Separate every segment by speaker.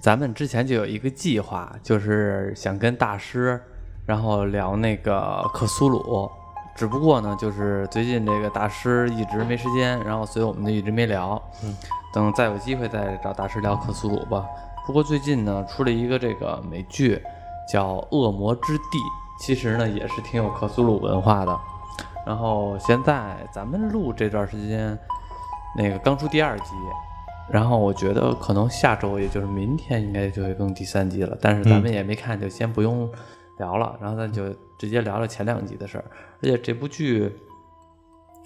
Speaker 1: 咱们之前就有一个计划，就是想跟大师，然后聊那个克苏鲁。只不过呢，就是最近这个大师一直没时间，然后所以我们就一直没聊。
Speaker 2: 嗯，
Speaker 1: 等再有机会再找大师聊克苏鲁吧。不过最近呢，出了一个这个美剧，叫《恶魔之地》，其实呢也是挺有克苏鲁文化的。然后现在咱们录这段时间，那个刚出第二集，然后我觉得可能下周，也就是明天应该就会更第三季了。但是咱们也没看，就先不用聊了。然后咱就直接聊聊前两集的事儿。而且这部剧，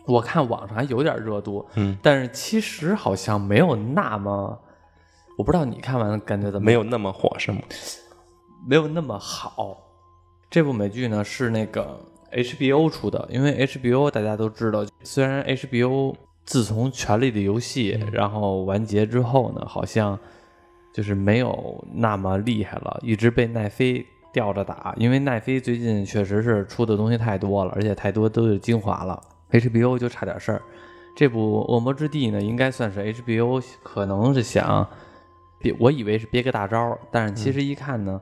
Speaker 1: 我看网上还有点热度，
Speaker 2: 嗯，
Speaker 1: 但是其实好像没有那么，我不知道你看完感觉怎么样？
Speaker 2: 没有那么火是吗？
Speaker 1: 没有那么好。这部美剧呢是那个 HBO 出的，因为 HBO 大家都知道，虽然 HBO 自从《权力的游戏》然后完结之后呢，好像就是没有那么厉害了，一直被奈飞吊着打。因为奈飞最近确实是出的东西太多了，而且太多都是精华了，HBO 就差点事儿。这部《恶魔之地》呢，应该算是 HBO 可能是想别，我以为是憋个大招，但是其实一看呢。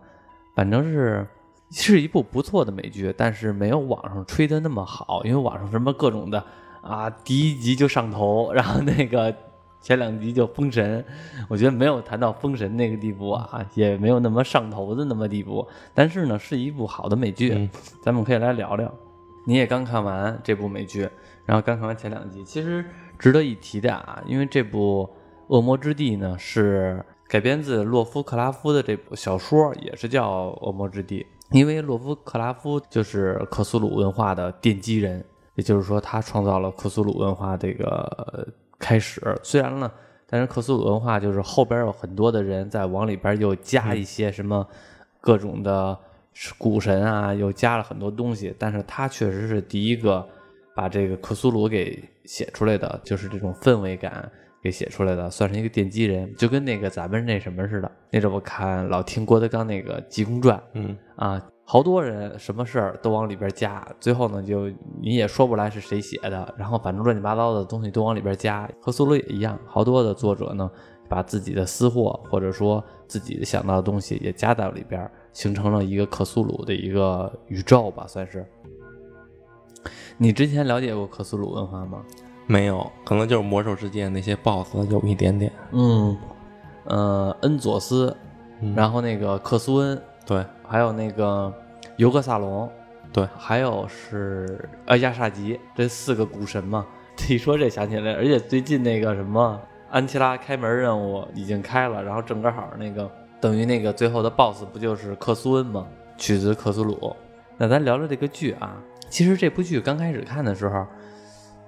Speaker 1: 反正是是一部不错的美剧，但是没有网上吹的那么好，因为网上什么各种的啊，第一集就上头，然后那个前两集就封神，我觉得没有谈到封神那个地步啊，也没有那么上头的那么地步，但是呢，是一部好的美剧，咱们可以来聊聊。你也刚看完这部美剧，然后刚看完前两集，其实值得一提的啊，因为这部《恶魔之地》呢是。改编自洛夫克拉夫的这部小说也是叫《恶魔之地》，因为洛夫克拉夫就是克苏鲁文化的奠基人，也就是说他创造了克苏鲁文化这个开始。虽然呢，但是克苏鲁文化就是后边有很多的人在往里边又加一些什么各种的古神啊，又加了很多东西，但是他确实是第一个把这个克苏鲁给写出来的，就是这种氛围感。给写出来的，算是一个奠基人，就跟那个咱们那什么似的。那阵我看老听郭德纲那个《济公传》，
Speaker 2: 嗯
Speaker 1: 啊，好多人什么事儿都往里边加，最后呢就你也说不来是谁写的，然后反正乱七八糟的东西都往里边加。和苏鲁也一样，好多的作者呢把自己的私货或者说自己想到的东西也加到里边，形成了一个克苏鲁的一个宇宙吧，算是。你之前了解过克苏鲁文化吗？
Speaker 2: 没有，可能就是魔兽世界那些 BOSS 有一点点。
Speaker 1: 嗯，呃，恩佐斯，然后那个克苏恩，
Speaker 2: 对，
Speaker 1: 还有那个尤克萨隆，
Speaker 2: 对，
Speaker 1: 还有是呃亚萨吉，这四个古神嘛。一说这想起来，而且最近那个什么安琪拉开门任务已经开了，然后正个好那个等于那个最后的 BOSS 不就是克苏恩吗？取自克苏鲁。那咱聊聊这个剧啊，其实这部剧刚开始看的时候。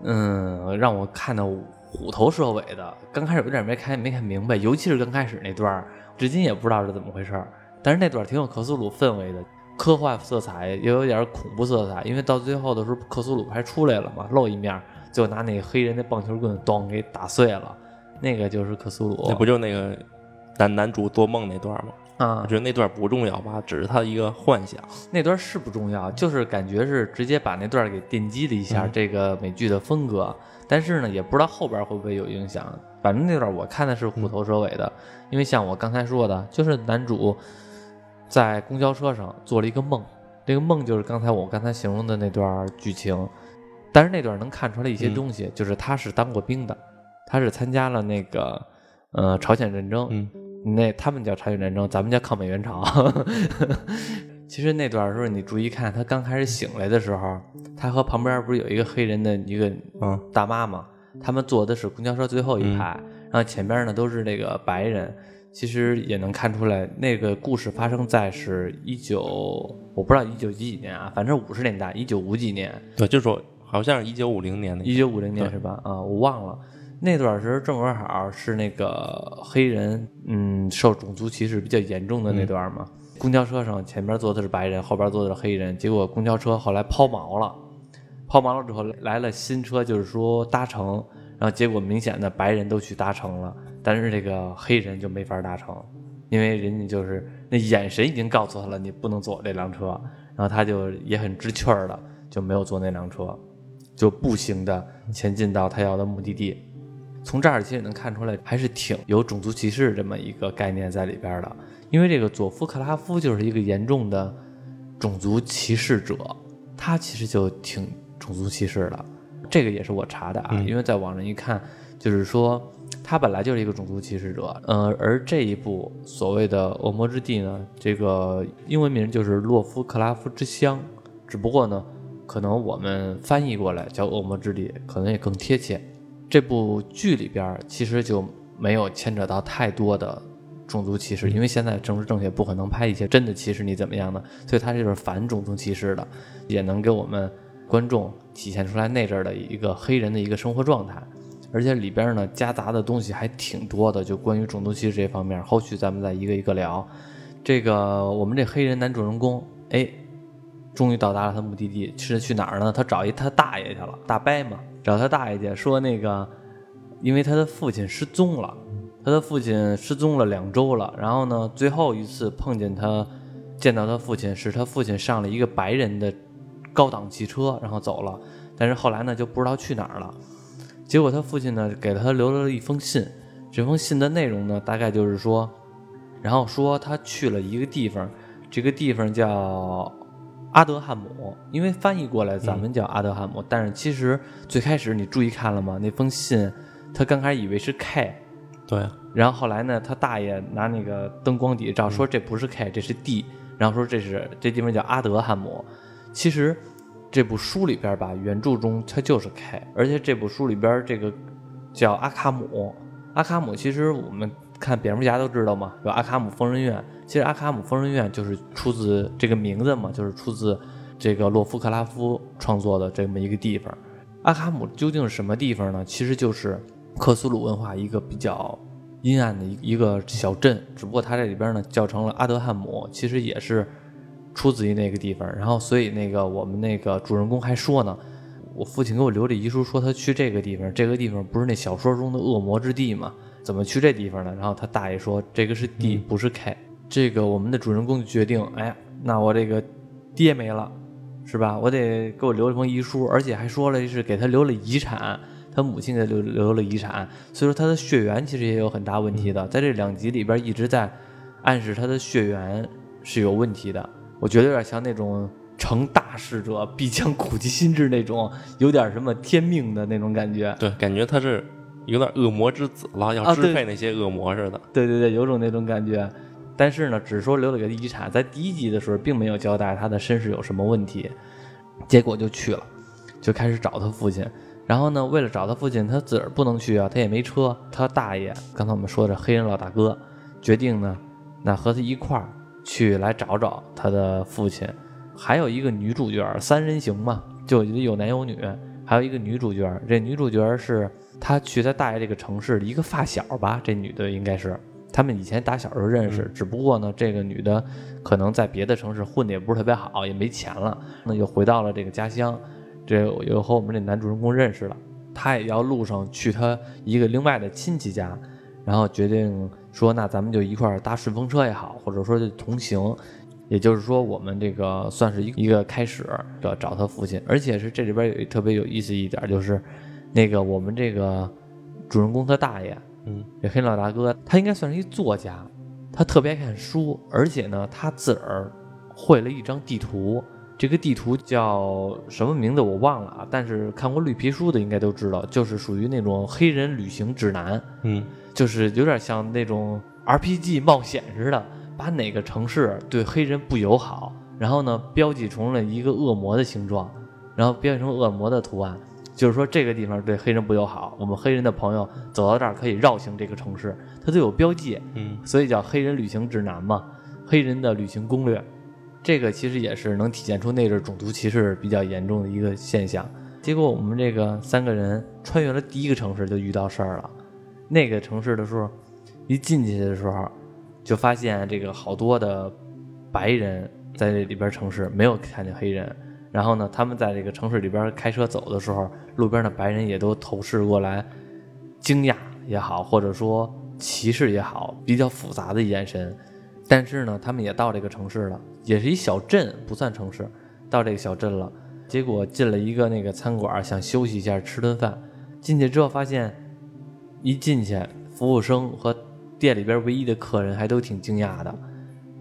Speaker 1: 嗯，让我看的虎头蛇尾的，刚开始有点没看没看明白，尤其是刚开始那段至今也不知道是怎么回事但是那段挺有克苏鲁氛围的，科幻色彩也有点恐怖色彩，因为到最后的时候克苏鲁还出来了嘛，露一面，就拿那个黑人的棒球棍咚给打碎了，那个就是克苏鲁。
Speaker 2: 那不就那个男男主做梦那段吗？
Speaker 1: 啊，
Speaker 2: 我觉得那段不重要吧，只是他一个幻想。
Speaker 1: 那段是不重要，就是感觉是直接把那段给奠基了一下这个美剧的风格。但是呢，也不知道后边会不会有影响。反正那段我看的是虎头蛇尾的，因为像我刚才说的，就是男主在公交车上做了一个梦，这个梦就是刚才我刚才形容的那段剧情。但是那段能看出来一些东西，就是他是当过兵的，他是参加了那个呃朝鲜战争。
Speaker 2: 嗯。
Speaker 1: 那他们叫朝鲜战争，咱们叫抗美援朝。其实那段时候你注意看，他刚开始醒来的时候，他和旁边不是有一个黑人的一个
Speaker 2: 嗯
Speaker 1: 大妈吗？他们坐的是公交车最后一排，然后前边呢都是那个白人。其实也能看出来，那个故事发生在是一九，我不知道一九几几年啊，反正五十年代，一九五几年。
Speaker 2: 对，就说好像是一九五零年的，
Speaker 1: 一九五零年是吧？啊，我忘了。那段时正好是那个黑人，嗯，受种族歧视比较严重的那段嘛。公交车上前边坐的是白人，后边坐的是黑人。结果公交车后来抛锚了，抛锚了之后来了新车，就是说搭乘，然后结果明显的白人都去搭乘了，但是这个黑人就没法搭乘，因为人家就是那眼神已经告诉他了，你不能坐这辆车，然后他就也很知趣儿的就没有坐那辆车，就步行的前进到他要的目的地。从这儿其实能看出来，还是挺有种族歧视这么一个概念在里边的。因为这个佐夫克拉夫就是一个严重的种族歧视者，他其实就挺种族歧视的。这个也是我查的啊，因为在网上一看，就是说他本来就是一个种族歧视者。呃，而这一部所谓的《恶魔之地》呢，这个英文名就是《洛夫克拉夫之乡》，只不过呢，可能我们翻译过来叫《恶魔之地》，可能也更贴切。这部剧里边其实就没有牵扯到太多的种族歧视，因为现在政治正确不可能拍一些真的歧视你怎么样的，所以它就是反种族歧视的，也能给我们观众体现出来那阵儿的一个黑人的一个生活状态，而且里边呢夹杂的东西还挺多的，就关于种族歧视这方面，后续咱们再一个一个聊。这个我们这黑人男主人公，哎，终于到达了他目的地，是去哪儿呢？他找一他大爷去了，大伯嘛。找他大爷去说那个，因为他的父亲失踪了，他的父亲失踪了两周了。然后呢，最后一次碰见他，见到他父亲是他父亲上了一个白人的高档汽车，然后走了。但是后来呢，就不知道去哪儿了。结果他父亲呢，给他留了一封信。这封信的内容呢，大概就是说，然后说他去了一个地方，这个地方叫。阿德汉姆，因为翻译过来咱们叫阿德汉姆，但是其实最开始你注意看了吗？那封信，他刚开始以为是 K，
Speaker 2: 对，
Speaker 1: 然后后来呢，他大爷拿那个灯光底照说这不是 K，这是 D，然后说这是这地方叫阿德汉姆。其实这部书里边吧，原著中它就是 K，而且这部书里边这个叫阿卡姆，阿卡姆其实我们。看蝙蝠侠都知道嘛，有阿卡姆疯人院。其实阿卡姆疯人院就是出自这个名字嘛，就是出自这个洛夫克拉夫创作的这么一个地方。阿卡姆究竟是什么地方呢？其实就是克苏鲁文化一个比较阴暗的一一个小镇，只不过它这里边呢叫成了阿德汉姆，其实也是出自于那个地方。然后所以那个我们那个主人公还说呢，我父亲给我留的遗书，说他去这个地方，这个地方不是那小说中的恶魔之地吗？怎么去这地方呢？然后他大爷说：“这个是 D，不是 K。”这个我们的主人公就决定：“哎，那我这个爹没了，是吧？我得给我留一封遗书，而且还说了是给他留了遗产，他母亲给留留了遗产。所以说他的血缘其实也有很大问题的，在这两集里边一直在暗示他的血缘是有问题的。我觉得有点像那种成大事者必将苦其心志那种，有点什么天命的那种感觉。
Speaker 2: 对，感觉他是。”有点恶魔之子了，要支配那些恶魔似的。
Speaker 1: 对对对，有种那种感觉。但是呢，只是说留了个遗产，在第一集的时候并没有交代他的身世有什么问题。结果就去了，就开始找他父亲。然后呢，为了找他父亲，他自个儿不能去啊，他也没车。他大爷，刚才我们说的黑人老大哥，决定呢，那和他一块儿去来找找他的父亲。还有一个女主角，三人行嘛，就有男有女。还有一个女主角，这女主角是。他去他大爷这个城市的一个发小吧，这女的应该是他们以前打小就认识，只不过呢，这个女的可能在别的城市混的也不是特别好，也没钱了，那就回到了这个家乡，这又和我们这男主人公认识了，他也要路上去他一个另外的亲戚家，然后决定说，那咱们就一块儿搭顺风车也好，或者说就同行，也就是说我们这个算是一一个开始，要找他父亲，而且是这里边有特别有意思一点就是。那个我们这个主人公他大爷，
Speaker 2: 嗯，
Speaker 1: 这黑老大哥，他应该算是一作家，他特别爱看书，而且呢，他自个儿绘了一张地图，这个地图叫什么名字我忘了啊，但是看过绿皮书的应该都知道，就是属于那种黑人旅行指南，
Speaker 2: 嗯，
Speaker 1: 就是有点像那种 RPG 冒险似的，把哪个城市对黑人不友好，然后呢标记成了一个恶魔的形状，然后标记成恶魔的图案。就是说这个地方对黑人不友好，我们黑人的朋友走到这儿可以绕行这个城市，它都有标记，
Speaker 2: 嗯，
Speaker 1: 所以叫黑人旅行指南嘛，黑人的旅行攻略，这个其实也是能体现出那阵种族歧视比较严重的一个现象。结果我们这个三个人穿越了第一个城市就遇到事儿了，那个城市的时候，一进去的时候就发现这个好多的白人在这里边城市没有看见黑人。然后呢，他们在这个城市里边开车走的时候，路边的白人也都投视过来，惊讶也好，或者说歧视也好，比较复杂的眼神。但是呢，他们也到这个城市了，也是一小镇，不算城市。到这个小镇了，结果进了一个那个餐馆，想休息一下，吃顿饭。进去之后发现，一进去，服务生和店里边唯一的客人还都挺惊讶的。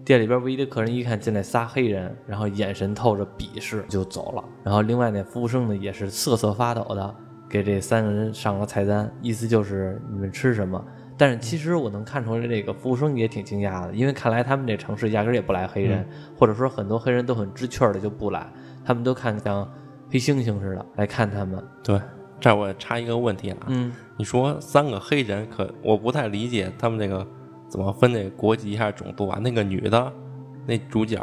Speaker 1: 店里边唯一的客人一看进来仨黑人，然后眼神透着鄙视就走了。然后另外那服务生呢也是瑟瑟发抖的给这三个人上了菜单，意思就是你们吃什么。但是其实我能看出来，这个服务生也挺惊讶的，因为看来他们这城市压根儿也不来黑人，或者说很多黑人都很知趣儿的就不来，他们都看像黑猩猩似的来看他们。
Speaker 2: 对，这儿我插一个问题啊，
Speaker 1: 嗯，
Speaker 2: 你说三个黑人，可我不太理解他们那个怎么分这个国籍还是种族啊？那个女的，那主角，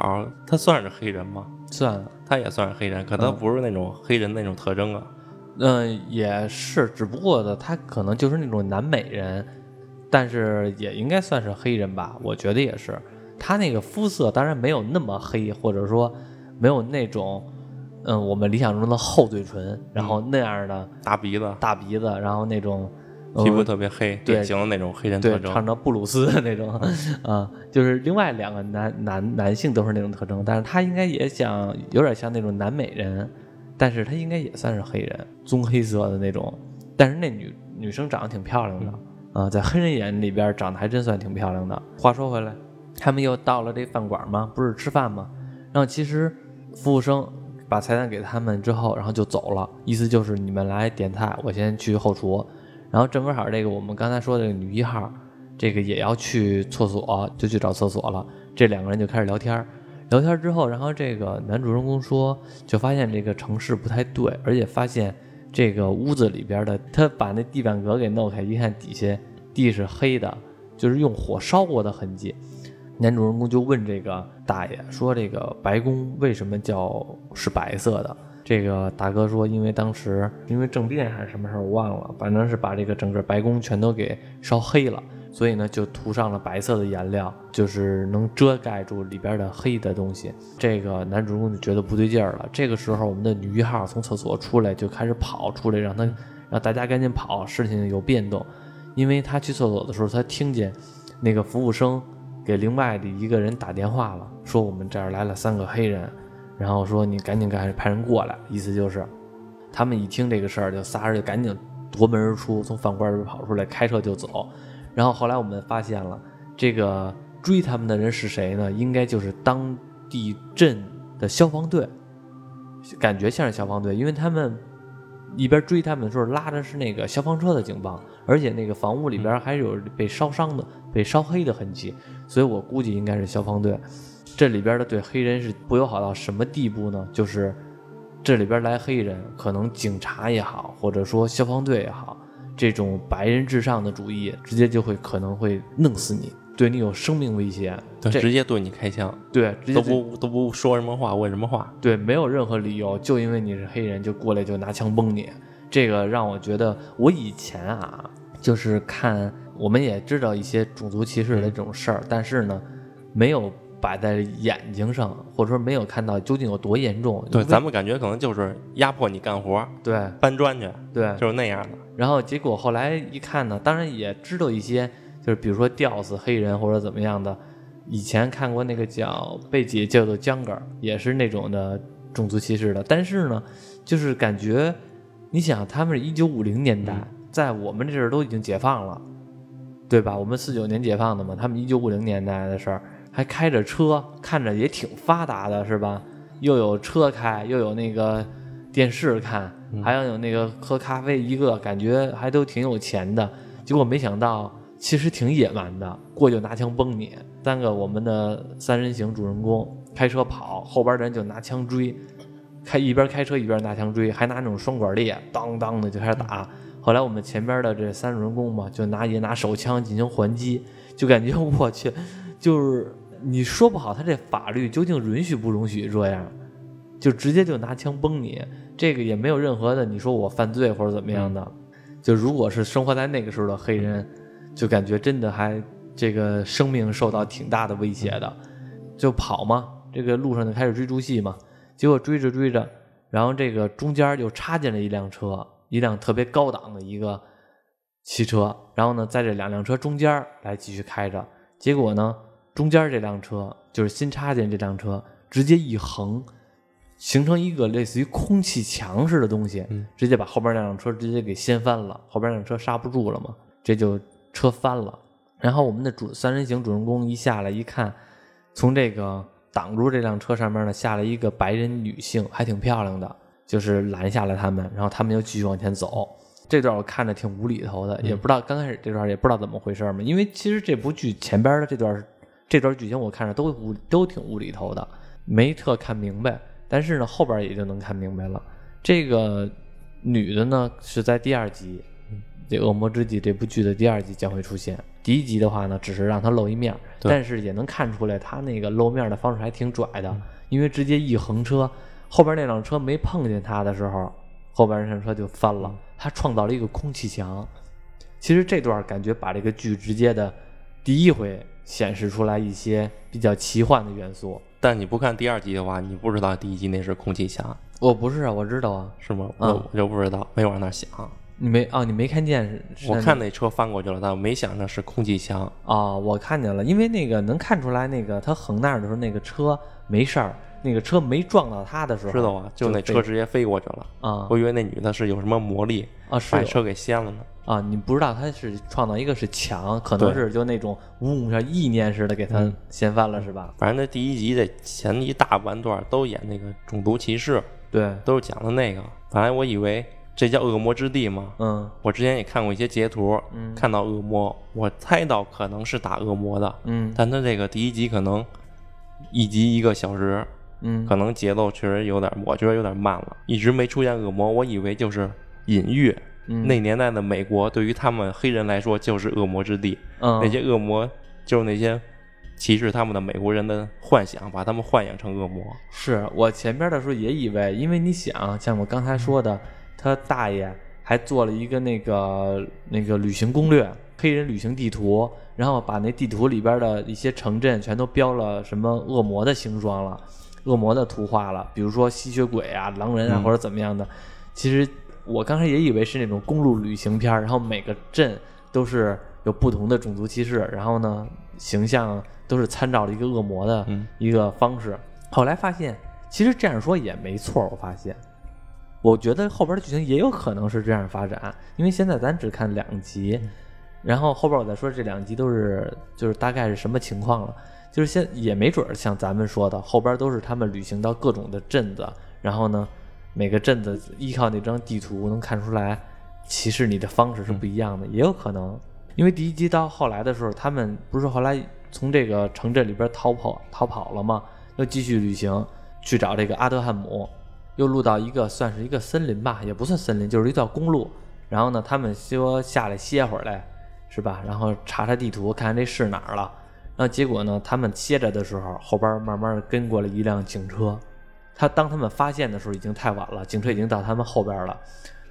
Speaker 2: 她算是黑人吗？
Speaker 1: 算，
Speaker 2: 她也算是黑人，可她
Speaker 1: 嗯
Speaker 2: 不是那种黑人那种特征啊。
Speaker 1: 嗯、也是，只不过呢，她可能就是那种南美人，但是也应该算是黑人吧，我觉得也是。她那个肤色当然没有那么黑，或者说没有那种，嗯，我们理想中的厚嘴唇，然后那样的
Speaker 2: 大鼻子，
Speaker 1: 大鼻子，然后那种。呃
Speaker 2: 皮肤特别黑，
Speaker 1: 对
Speaker 2: 典型的那种黑人特，征。
Speaker 1: 唱着布鲁斯的那种，啊，就是另外两个男男男性都是那种特征，但是他应该也想有点像那种南美人，但是他应该也算是黑人，棕黑色的那种，但是那女女生长得挺漂亮的，啊，在黑人眼里边长得还真算挺漂亮的。话说回来，他们又到了这饭馆吗？不是吃饭吗？然后其实服务生把菜单给他们之后，然后就走了，意思就是你们来点菜，我先去后厨。然后正好这个我们刚才说的女一号，这个也要去厕所，就去找厕所了。这两个人就开始聊天，聊天之后，然后这个男主人公说，就发现这个城市不太对，而且发现这个屋子里边的，他把那地板革给弄开，一看底下地是黑的，就是用火烧过的痕迹。男主人公就问这个大爷说：“这个白宫为什么叫是白色的？”这个大哥说：“因为当时因为政变还是什么事儿，我忘了，反正是把这个整个白宫全都给烧黑了，所以呢就涂上了白色的颜料，就是能遮盖住里边的黑的东西。”这个男主人公就觉得不对劲儿了。这个时候，我们的女一号从厕所出来就开始跑出来，让他让大家赶紧跑，事情有变动。因为他去厕所的时候，他听见那个服务生给另外的一个人打电话了，说我们这儿来了三个黑人，然后说你赶紧赶派人过来，意思就是他们一听这个事儿，就仨人就赶紧夺门而出，从饭馆里跑出来，开车就走。然后后来我们发现了，这个追他们的人是谁呢？应该就是当地镇的消防队，感觉像是消防队，因为他们一边追他们的时候拉的是那个消防车的警棒，而且那个房屋里边还有被烧伤的、被烧黑的痕迹，所以我估计应该是消防队。这里边的对黑人是不友好到什么地步呢？就是这里边来黑人，可能警察也好，或者说消防队也好，这种白人至上的主义，直接就会可能会弄死你，对你有生命威胁。
Speaker 2: 对，直接对你开枪，
Speaker 1: 对，直接
Speaker 2: 都不都不说什么话，问什么话。
Speaker 1: 对，没有任何理由，就因为你是黑人就过来就拿枪崩你，这个让我觉得，我以前啊，就是看我们也知道一些种族歧视的这种事儿，但是呢，没有摆在眼睛上，或者说没有看到究竟有多严重。
Speaker 2: 对，咱们感觉可能就是压迫你干活，
Speaker 1: 对
Speaker 2: 搬砖去，
Speaker 1: 对，
Speaker 2: 就是那样的。
Speaker 1: 然后结果后来一看呢，当然也知道一些，就是比如说吊死黑人或者怎么样的。以前看过那个叫被姐叫做江杆，也是那种的种族歧视的。但是呢，就是感觉，你想他们是一九五零年代，在我们这阵儿都已经解放了，对吧？我们四九年解放的嘛，他们一九五零年代的事儿，还开着车，看着也挺发达的，是吧？又有车开，又有那个电视看，还要有那个喝咖啡，一个感觉还都挺有钱的。结果没想到，其实挺野蛮的，过去就拿枪崩你。三个我们的三人行主人公开车跑，后边的人就拿枪追，开一边开车一边拿枪追，还拿那种双管猎，当当的就开始打。后来我们前边的这三主人公嘛，就拿也拿手枪进行还击，就感觉我去，就是你说不好他这法律究竟允许不允许这样，就直接就拿枪崩你，这个也没有任何的你说我犯罪或者怎么样的。就如果是生活在那个时候的黑人，就感觉真的还这个生命受到挺大的威胁的，就跑嘛，这个路上就开始追逐戏嘛，结果追着追着，然后这个中间就插进了一辆车，一辆特别高档的一个汽车，然后呢，在这两辆车中间来继续开着，结果呢，中间这辆车就是新插进这辆车，直接一横，形成一个类似于空气墙似的东西，
Speaker 2: 嗯
Speaker 1: 直接把后边那辆车直接给掀翻了，后边那辆车刹不住了嘛。这就车翻了。然后我们的主三人行主人公一下来一看，从这个挡住这辆车上面呢下来一个白人女性，还挺漂亮的，就是拦下了他们，然后他们又继续往前走。这段我看着挺无厘头的，也不知道刚开始这段也不知道怎么回事嘛，因为其实这部剧前边的这段这段剧情我看着都无都挺无厘头的，没特看明白。但是呢，后边也就能看明白了。这个女的呢是在第二集，这《恶魔之地》这部剧的第二集将会出现。第一集的话呢，只是让她露一面，但是也能看出来她那个露面的方式还挺拽的，因为直接一横车，后边那辆车没碰见他的时候，后边那辆车就翻了，他创造了一个空气墙。其实这段感觉把这个剧直接的第一回显示出来一些比较奇幻的元素。
Speaker 2: 但你不看第二集的话，你不知道第一集那是空气墙，
Speaker 1: 我不是啊，我知道啊，
Speaker 2: 是吗？
Speaker 1: 嗯
Speaker 2: 我我就不知道，没往那儿想。
Speaker 1: 你没啊？你没看见
Speaker 2: 我看那车翻过去了，但我没想着是空气墙。
Speaker 1: 啊、我看见了，因为那个能看出来，那个他横那儿的时候，那个车没事儿，那个车没撞到他的时候，
Speaker 2: 知道啊，就那车直接飞过去了。
Speaker 1: 啊
Speaker 2: 我以为那女的是有什么魔力，
Speaker 1: 啊是
Speaker 2: 把车给掀了呢。
Speaker 1: 啊，你不知道他是创造一个是墙，可能是就那种嗡像意念似的给他掀翻了，是吧？
Speaker 2: 反正那第一集的前一大半段都演那个种族歧视，
Speaker 1: 对，
Speaker 2: 都是讲的那个。本来我以为这叫恶魔之地嘛，
Speaker 1: 嗯
Speaker 2: 我之前也看过一些截图，
Speaker 1: 嗯
Speaker 2: 看到恶魔，我猜到可能是打恶魔的，
Speaker 1: 嗯
Speaker 2: 但他这个第一集可能一集一个小时，
Speaker 1: 嗯
Speaker 2: 可能节奏确实有点，我觉得有点慢了，一直没出现恶魔，我以为就是隐喻。
Speaker 1: 嗯，
Speaker 2: 那年代的美国对于他们黑人来说就是恶魔之地，
Speaker 1: 嗯
Speaker 2: 那些恶魔就是那些歧视他们的美国人的幻想，把他们幻想成恶魔。
Speaker 1: 是我前边的时候也以为，因为你想，像我刚才说的，他大爷还做了一个那个那个旅行攻略，黑人旅行地图，然后把那地图里边的一些城镇全都标了什么恶魔的形状了，恶魔的图画了，比如说吸血鬼啊、狼人啊、
Speaker 2: 嗯
Speaker 1: 或者怎么样的。其实我刚才也以为是那种公路旅行片儿，然后每个镇都是有不同的种族歧视，然后呢形象都是参照了一个恶魔的
Speaker 2: 嗯
Speaker 1: 一个方式。后来发现，其实这样说也没错。我发现，我觉得后边的剧情也有可能是这样发展，因为现在咱只看两集，然后后边我再说这两集都是就是大概是什么情况了。就是现也没准儿像咱们说的，后边都是他们旅行到各种的镇子，然后呢，每个镇子依靠那张地图能看出来歧视你的方式是不一样的，也有可能。因为第一集到后来的时候，他们不是后来从这个城镇里边逃跑逃跑了吗？又继续旅行去找这个阿德汉姆，又路到一个算是一个森林吧，也不算森林，就是一条公路。然后呢，他们说下来歇会儿来，是吧？然后查查地图，看看这是哪儿了。那结果呢，他们歇着的时候，后边慢慢跟过了一辆警车。他当他们发现的时候，已经太晚了，警车已经到他们后边了。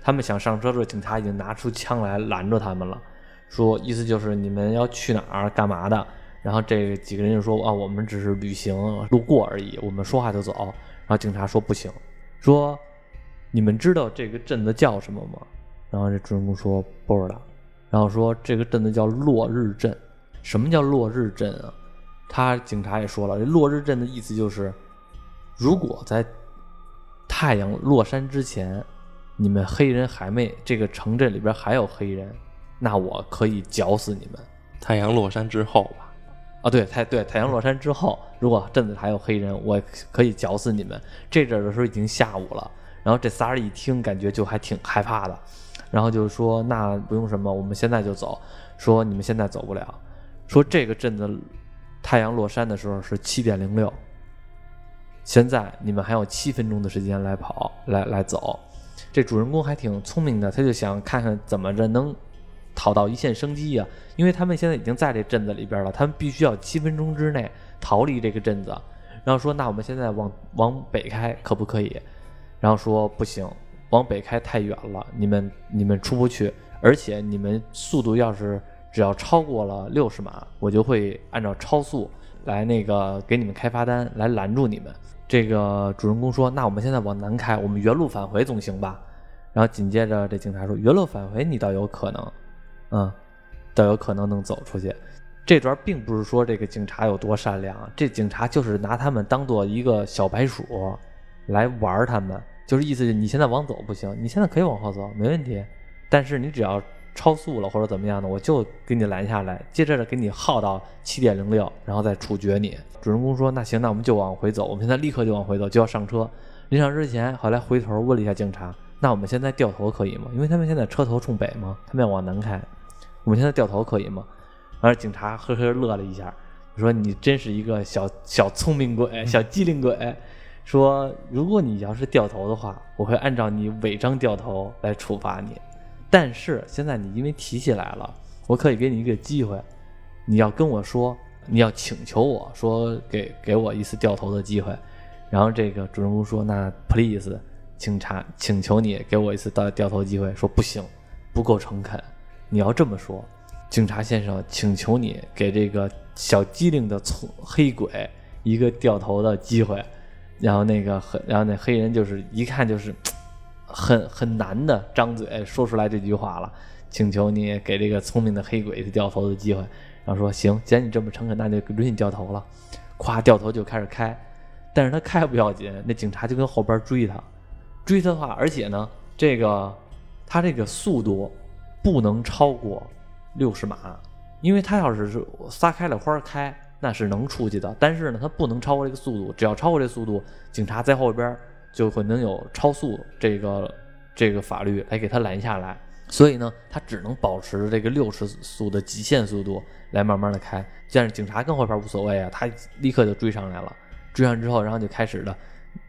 Speaker 1: 他们想上车的时候，警察已经拿出枪来拦住他们了，说意思就是你们要去哪儿干嘛的。然后这几个人就说啊，我们只是旅行路过而已，我们说话就走。然后警察说不行，说你们知道这个镇子叫什么吗？然后这主人公说不知道，然后说这个镇子叫落日镇。什么叫落日镇啊？他警察也说了，这落日镇的意思就是，如果在太阳落山之前，你们黑人还没这个城镇里边还有黑人，那我可以绞死你们。
Speaker 2: 太阳落山之后吧，
Speaker 1: 啊，对，太对，太阳落山之后，如果镇子还有黑人，我可以绞死你们。这阵儿的时候已经下午了，然后这仨人一听，感觉就还挺害怕的，然后就说那不用什么，我们现在就走。说你们现在走不了，说这个镇子太阳落山的时候是七点零六，现在你们还有七分钟的时间来跑，来来走。这主人公还挺聪明的，他就想看看怎么着能讨到一线生机呀、因为他们现在已经在这镇子里边了，他们必须要七分钟之内逃离这个镇子。然后说，那我们现在往往北开可不可以？然后说不行，往北开太远了，你们你们出不去，而且你们速度要是只要超过了六十码，我就会按照超速来那个给你们开罚单，来拦住你们。这个主人公说：“那我们现在往南开，我们原路返回总行吧？”然后紧接着这警察说：“原路返回你倒有可能，嗯，倒有可能能走出去。”这段并不是说这个警察有多善良，这警察就是拿他们当做一个小白鼠来玩他们，就是意思是你现在往走不行，你现在可以往后走，没问题，但是你只要超速了或者怎么样的，我就给你拦下来，接着给你耗到七点零六，然后再处决你。主人公说：“那行，那我们就往回走，我们现在立刻就往回走，就要上车。”临上之前，后来回头问了一下警察：“那我们现在掉头可以吗？因为他们现在车头冲北嘛，他们要往南开，我们现在掉头可以吗？”然后警察呵呵乐了一下，说：“你真是一个小小聪明鬼，小机灵鬼。”说：“如果你要是掉头的话，我会按照你违章掉头来处罚你。但是现在你因为提起来了，我可以给你一个机会，你要跟我说，你要请求我说给给我一次掉头的机会。”然后这个主人公说：“那 please，警察请求你给我一次掉掉头机会。”说：“不行，不够诚恳。你要这么说，警察先生，请求你给这个小机灵的从黑鬼一个掉头的机会。”然后那个很，然后那黑人就是一看就是很很难的张嘴说出来这句话了，请求你给这个聪明的黑鬼掉头的机会。然后说：“行，既然你这么诚恳，那就允许掉头了。”咵，掉头就开始开。但是他开不要紧，那警察就跟后边追他，追他的话，而且呢，这个他这个速度不能超过六十码，因为他要是撒开了花开，那是能出去的。但是呢，他不能超过这个速度，只要超过这速度，警察在后边就会能有超速这个这个法律来给他拦下来。所以呢，他只能保持这个六十速的极限速度来慢慢的开。但是警察跟后边无所谓啊，他立刻就追上来了。追上之后，然后就开始了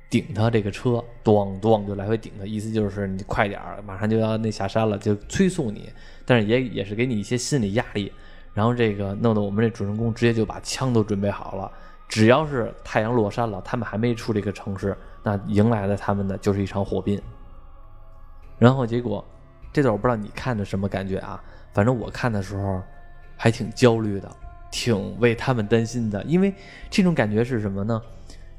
Speaker 1: 顶他这个车，咣咣就来回顶他，意思就是你快点儿，马上就要那下山了，就催促你，但是也也是给你一些心理压力。然后这个弄得我们这主人公直接就把枪都准备好了，只要是太阳落山了，他们还没出这个城市，那迎来了他们的就是一场火并。然后结果这段我不知道你看的什么感觉啊，反正我看的时候还挺焦虑的，挺为他们担心的，因为这种感觉是什么呢？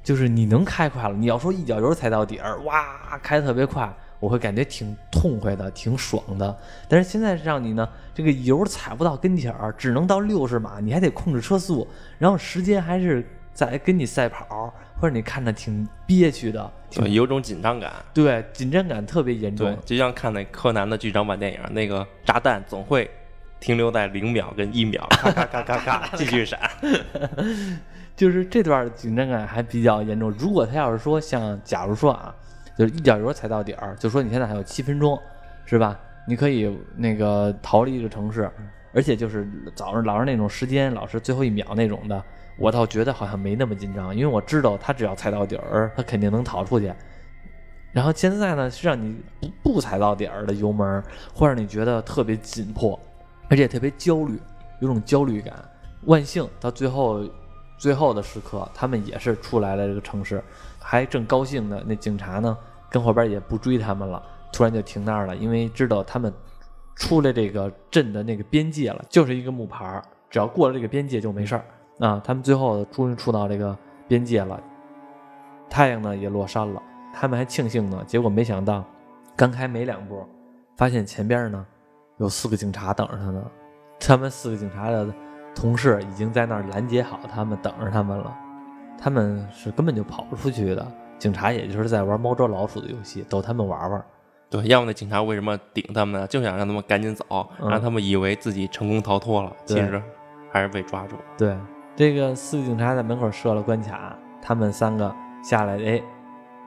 Speaker 1: 就是你能开快了，你要说一脚油踩到底儿，哇，开的特别快，我会感觉挺痛快的，挺爽的。但是现在让你呢，这个油踩不到跟前儿，只能到六十码，你还得控制车速，然后时间还是在跟你赛跑，或者你看着挺憋屈的，
Speaker 2: 对，有种紧张感，
Speaker 1: 对，紧张感特别严重，
Speaker 2: 就像看那柯南的剧场版电影，那个炸弹总会停留在零秒跟一秒，咔咔咔咔咔 继续闪。
Speaker 1: 就是这段紧张感还比较严重。如果他要是说像，假如说啊，就是一脚油踩到底儿，就说你现在还有七分钟，是吧？你可以那个逃离这个城市，而且就是早上老是那种时间，老是最后一秒那种的，我倒觉得好像没那么紧张，因为我知道他只要踩到底儿，他肯定能逃出去。然后现在呢，是让你不不踩到底儿的油门，会让你觉得特别紧迫，而且特别焦虑，有种焦虑感。万幸到最后。最后的时刻，他们也是出来了这个城市，还正高兴呢。那警察呢，跟后边也不追他们了，突然就停那儿了，因为知道他们出来这个镇的那个边界了，就是一个木牌儿，只要过了这个边界就没事儿啊。他们最后终于触到这个边界了，太阳呢也落山了，他们还庆幸呢。结果没想到，刚开没两步，发现前边呢有四个警察等着他呢，他们四个警察的。同事已经在那儿拦截好他们，等着他们了。他们是根本就跑不出去的。警察也就是在玩猫捉老鼠的游戏，逗他们玩玩。
Speaker 2: 对，要么那警察为什么顶他们呢？就想让他们赶紧走，让他们以为自己成功逃脱了，其实还是被抓住了。
Speaker 1: 对，这个四个警察在门口设了关卡，他们三个下来，哎，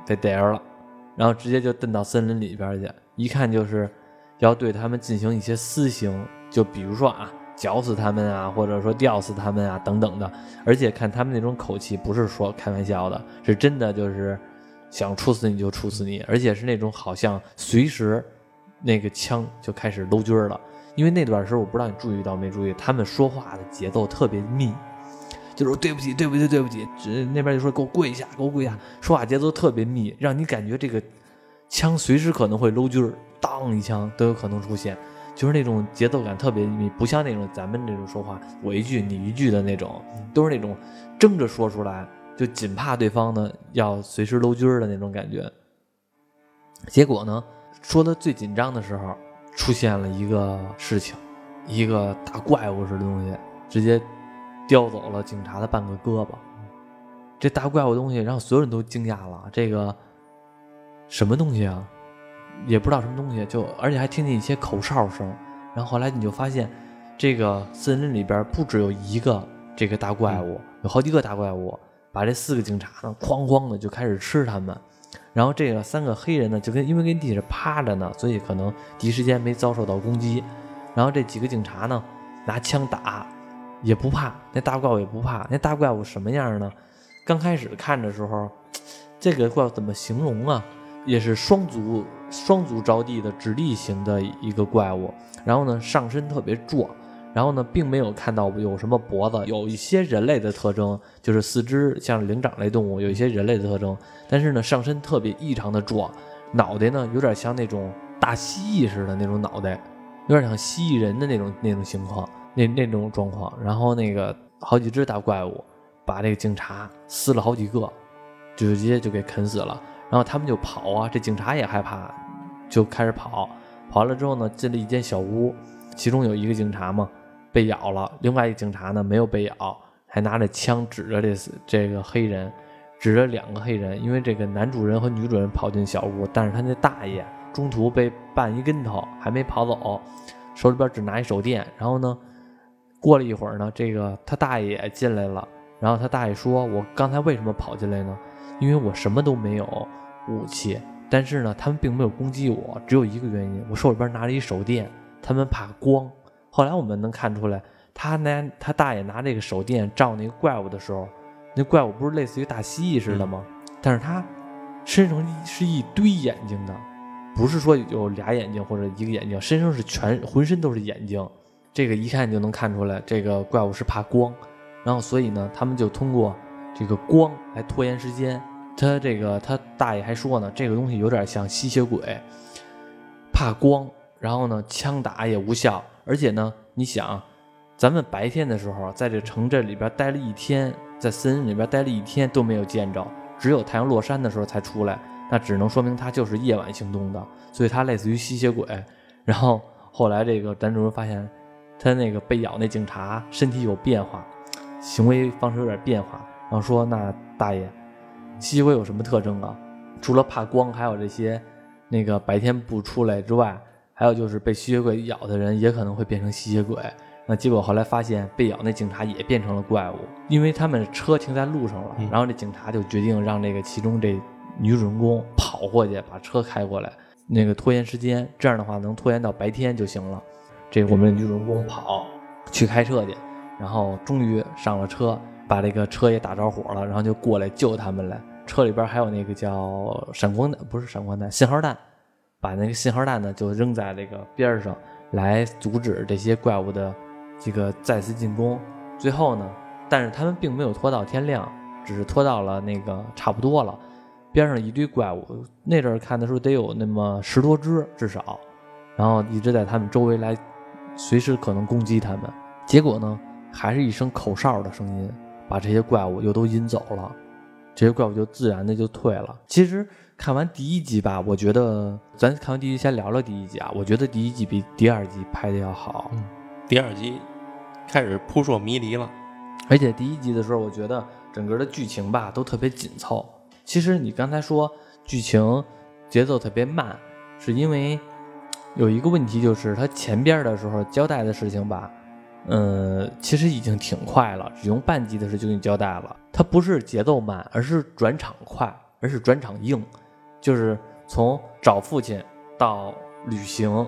Speaker 1: 被逮着了，然后直接就蹬到森林里边去，一看就是要对他们进行一些私刑，就比如说啊。绞死他们啊，或者说吊死他们啊，等等的。而且看他们那种口气，不是说开玩笑的，是真的，就是想处死你就处死你，而且是那种好像随时那个枪就开始搂军了。因为那段时候，我不知道你注意到没注意，他们说话的节奏特别密，就是对不起，对不起，对不起，那边就说给我跪下，给我跪下，说话节奏特别密，让你感觉这个枪随时可能会搂军，当一枪都有可能出现。就是那种节奏感特别密，不像那种咱们这种说话我一句你一句的那种，都是那种争着说出来，就紧怕对方呢要随时搂军儿的那种感觉。结果呢，说的最紧张的时候，出现了一个事情，一个大怪物似的东西，直接叼走了警察的半个胳膊。这大怪物东西让所有人都惊讶了，这个什么东西啊？也不知道什么东西，就而且还听见一些口哨声，然后后来你就发现，这个森林里边不只有一个这个大怪物，有好几个大怪物，把这四个警察呢，哐哐的就开始吃他们。然后这个三个黑人呢，就跟因为跟地上趴着呢，所以可能第一时间没遭受到攻击。然后这几个警察呢，拿枪打也不怕，那大怪物也不怕。那大怪物什么样呢？刚开始看的时候，这个怪物怎么形容啊？也是双足双足着地的直立型的一个怪物。然后呢，上身特别壮。然后呢，并没有看到有什么脖子，有一些人类的特征，就是四肢像灵长类动物，有一些人类的特征。但是呢，上身特别异常的壮，脑袋呢有点像那种大蜥蜴似的那种脑袋，有点像蜥蜴人的那种那种情况，那那种状况。然后那个好几只大怪物把这个警察撕了好几个，就直接就给啃死了。然后他们就跑啊，这警察也害怕，就开始跑。跑完了之后呢，进了一间小屋，其中有一个警察嘛。被咬了，另外一个警察呢没有被咬，还拿着枪指着这这个黑人，指着两个黑人，因为这个男主人和女主人跑进小屋，但是他那大爷中途被绊一跟头，还没跑走，手里边只拿一手电。然后呢，过了一会儿呢，这个他大爷也进来了，然后他大爷说：“我刚才为什么跑进来呢？因为我什么都没有武器，但是呢，他们并没有攻击我，只有一个原因，我手里边拿着一手电，他们怕光。”后来我们能看出来，他拿他大爷拿这个手电照那个怪物的时候，那怪物不是类似于大蜥蜴似的吗？但是他身上是一堆眼睛的，不是说有俩眼睛或者一个眼睛，身上是全浑身都是眼睛。这个一看就能看出来，这个怪物是怕光，然后所以呢，他们就通过这个光来拖延时间。他这个他大爷还说呢，这个东西有点像吸血鬼，怕光，然后呢，枪打也无效。而且呢，你想，咱们白天的时候在这城镇里边待了一天，在森林里边待了一天都没有见着，只有太阳落山的时候才出来，那只能说明他就是夜晚行动的，所以他类似于吸血鬼。然后后来这个男主人发现，他那个被咬那警察身体有变化，行为方式有点变化，然后说：“那大爷，吸血鬼有什么特征啊？除了怕光，还有这些，那个白天不出来之外。”还有就是被吸血鬼咬的人也可能会变成吸血鬼。那结果后来发现被咬那警察也变成了怪物，因为他们车停在路上了。然后这警察就决定让这个其中这女主人公跑过去把车开过来，那个拖延时间，这样的话能拖延到白天就行了。这我们女主人公跑去开车去，然后终于上了车，把这个车也打着火了，然后就过来救他们来。车里边还有那个叫闪光弹，不是闪光弹，信号弹。把那个信号弹呢，就扔在这个边上，来阻止这些怪物的这个再次进攻。最后呢，但是他们并没有拖到天亮，只是拖到了那个差不多了。边上一堆怪物，那阵儿看的时候得有那么十多只至少，然后一直在他们周围来，随时可能攻击他们。结果呢，还是一声口哨的声音，把这些怪物又都引走了，这些怪物就自然的就退了。其实。看完第一集吧，我觉得咱看完第一集先聊聊第一集啊。我觉得第一集比第二集拍的要好。
Speaker 2: 嗯，第二集开始扑朔迷离了，
Speaker 1: 而且第一集的时候，我觉得整个的剧情吧都特别紧凑。其实你刚才说剧情节奏特别慢，是因为有一个问题，就是它前边的时候交代的事情吧，嗯，其实已经挺快了，只用半集的时候就给你交代了。它不是节奏慢，而是转场快，而是转场硬。就是从找父亲到旅行，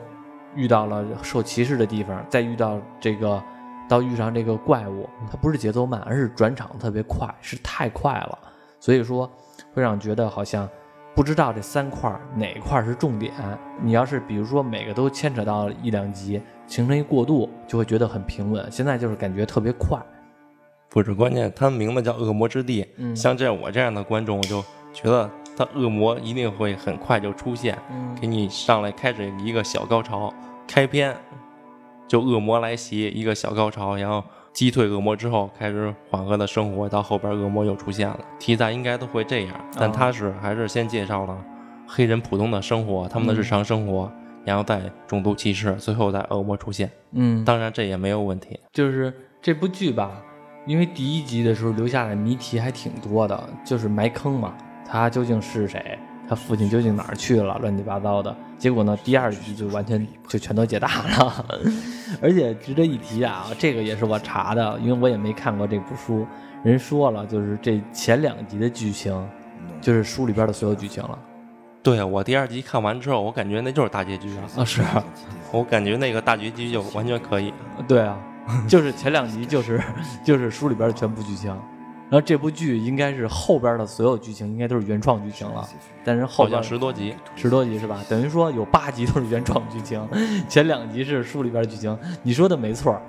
Speaker 1: 遇到了受歧视的地方，再遇到这个，到遇上这个怪物，它不是节奏慢，而是转场特别快，是太快了，所以说会让觉得好像不知道这三块哪块是重点。你要是比如说每个都牵扯到一两集，形成一过渡，就会觉得很平稳。现在就是感觉特别快，
Speaker 2: 不是关键，它名字叫《恶魔之地》，像这我这样的观众我就觉得。他恶魔一定会很快就出现，给你上来开始一个小高潮，开篇就恶魔来袭，一个小高潮，然后击退恶魔之后，开始缓和的生活，到后边恶魔又出现了。题材应该都会这样，但他是还是先介绍了黑人普通的生活，他们的日常生活，然后再种族歧视，最后再恶魔出现。
Speaker 1: 嗯，
Speaker 2: 当然这也没有问题。
Speaker 1: 就是这部剧吧，因为第一集的时候留下的谜题还挺多的，就是埋坑嘛。他究竟是谁？他父亲究竟哪儿去了，乱七八糟的。结果呢，第二集就完全就全都解答了。而且值得一提啊，这个也是我查的，因为我也没看过这部书。人说了，就是这前两集的剧情，就是书里边的所有剧情了。
Speaker 2: 对啊，我第二集看完之后，我感觉那就是大结局啊！
Speaker 1: 啊，是
Speaker 2: 我感觉那个大结局就完全可以。
Speaker 1: 对啊，就是前两集就是就是书里边的全部剧情，然后这部剧应该是后边的所有剧情应该都是原创剧情了，但是后边
Speaker 2: 十多集，
Speaker 1: 十多集是吧？等于说有八集都是原创剧情，前两集是书里边剧情。你说的没错，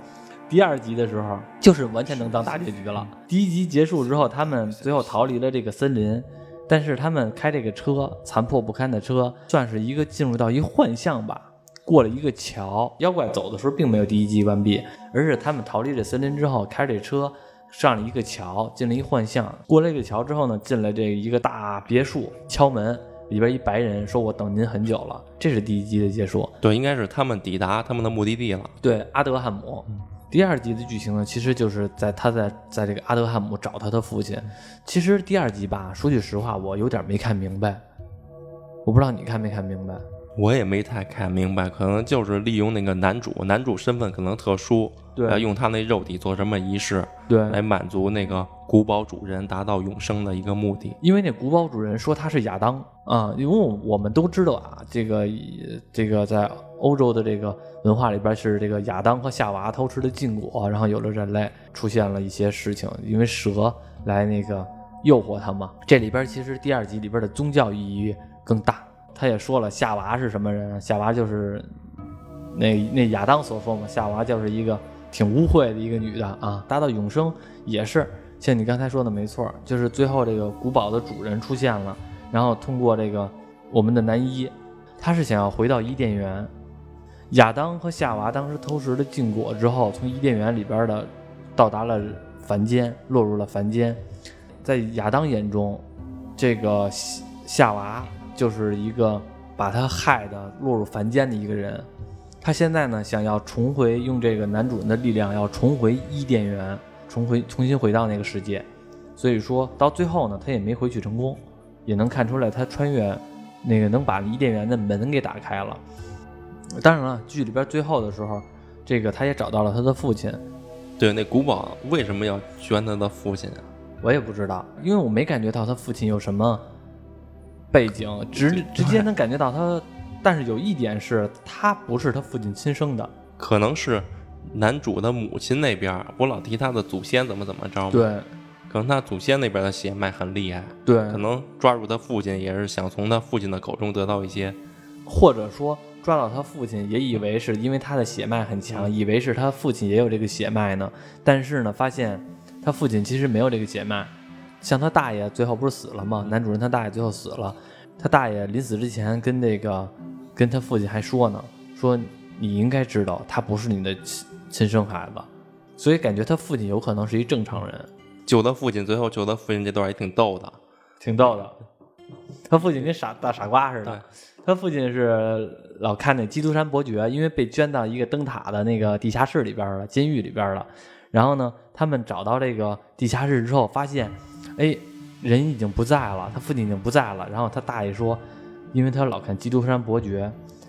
Speaker 1: 第二集的时候就是完全能当大结局了。第一集结束之后，他们最后逃离了这个森林。但是他们开这个车，残破不堪的车，算是一个进入到一幻象吧。过了一个桥，妖怪走的时候并没有第一集完毕，而是他们逃离这森林之后，开这车上了一个桥，进了一幻象。过了这个桥之后呢，进了这一个大别墅，敲门，里边一白人说：“我等您很久了。”这是第一集的结束。
Speaker 2: 对，应该是他们抵达他们的目的地了。
Speaker 1: 对，阿德汉姆。第二集的剧情呢，其实就是在他在在这个阿德汉姆找他的父亲。其实第二集吧，说句实话，我有点没看明白。我不知道你看没看明白？
Speaker 2: 我也没太看明白，可能就是利用那个男主，男主身份可能特殊，
Speaker 1: 对，
Speaker 2: 用他那肉体做什么仪式，
Speaker 1: 对，
Speaker 2: 来满足那个古堡主人达到永生的一个目的。
Speaker 1: 因为那古堡主人说他是亚当啊，因为我们都知道啊，这个这个在欧洲的这个文化里边是这个亚当和夏娃偷吃的禁果，然后有了人类，出现了一些事情，因为蛇来那个诱惑他嘛。这里边其实第二集里边的宗教意义更大。他也说了，夏娃是什么人啊？夏娃就是那那亚当所说嘛，夏娃就是一个挺污秽的一个女的啊。达到永生也是像你刚才说的没错，就是最后这个古堡的主人出现了，然后通过这个我们的男一，他是想要回到伊甸园。亚当和夏娃当时偷食了禁果之后，从伊甸园里边的到达了凡间，落入了凡间。在亚当眼中，这个夏娃。就是一个把他害的落入凡间的一个人，他现在呢想要重回用这个男主人的力量要重回伊甸园，重回重新回到那个世界，所以说到最后呢他也没回去成功，也能看出来他穿越那个能把伊甸园的门给打开了。当然了，剧里边最后的时候，这个他也找到了他的父亲。
Speaker 2: 对，那古堡为什么要捐他的父亲啊？
Speaker 1: 我也不知道，因为我没感觉到他父亲有什么。背景直 直接能感觉到他，但是有一点是他不是他父亲亲生的，
Speaker 2: 可能是男主的母亲那边，我老提他的祖先怎么怎么着，
Speaker 1: 对，
Speaker 2: 可能他祖先那边的血脉很厉害，
Speaker 1: 对，
Speaker 2: 可能抓住他父亲也是想从他父亲的口中得到一些，
Speaker 1: 或者说抓到他父亲也以为是因为他的血脉很强，以为是他父亲也有这个血脉呢，但是呢发现他父亲其实没有这个血脉。像他大爷最后不是死了吗？男主人他大爷最后死了，他大爷临死之前跟那个跟他父亲还说呢，说你应该知道他不是你的亲亲生孩子，所以感觉他父亲有可能是一正常人。
Speaker 2: 救他父亲，最后救他父亲这段也挺逗的，
Speaker 1: 挺逗的。他父亲跟傻大傻瓜似的，他父亲是老看那《基督山伯爵》，因为被捐到一个灯塔的那个地下室里边了，监狱里边了。然后呢，他们找到这个地下室之后，发现。哎，人已经不在了，他父亲已经不在了。然后他大爷说，因为他老看《基督山伯爵》，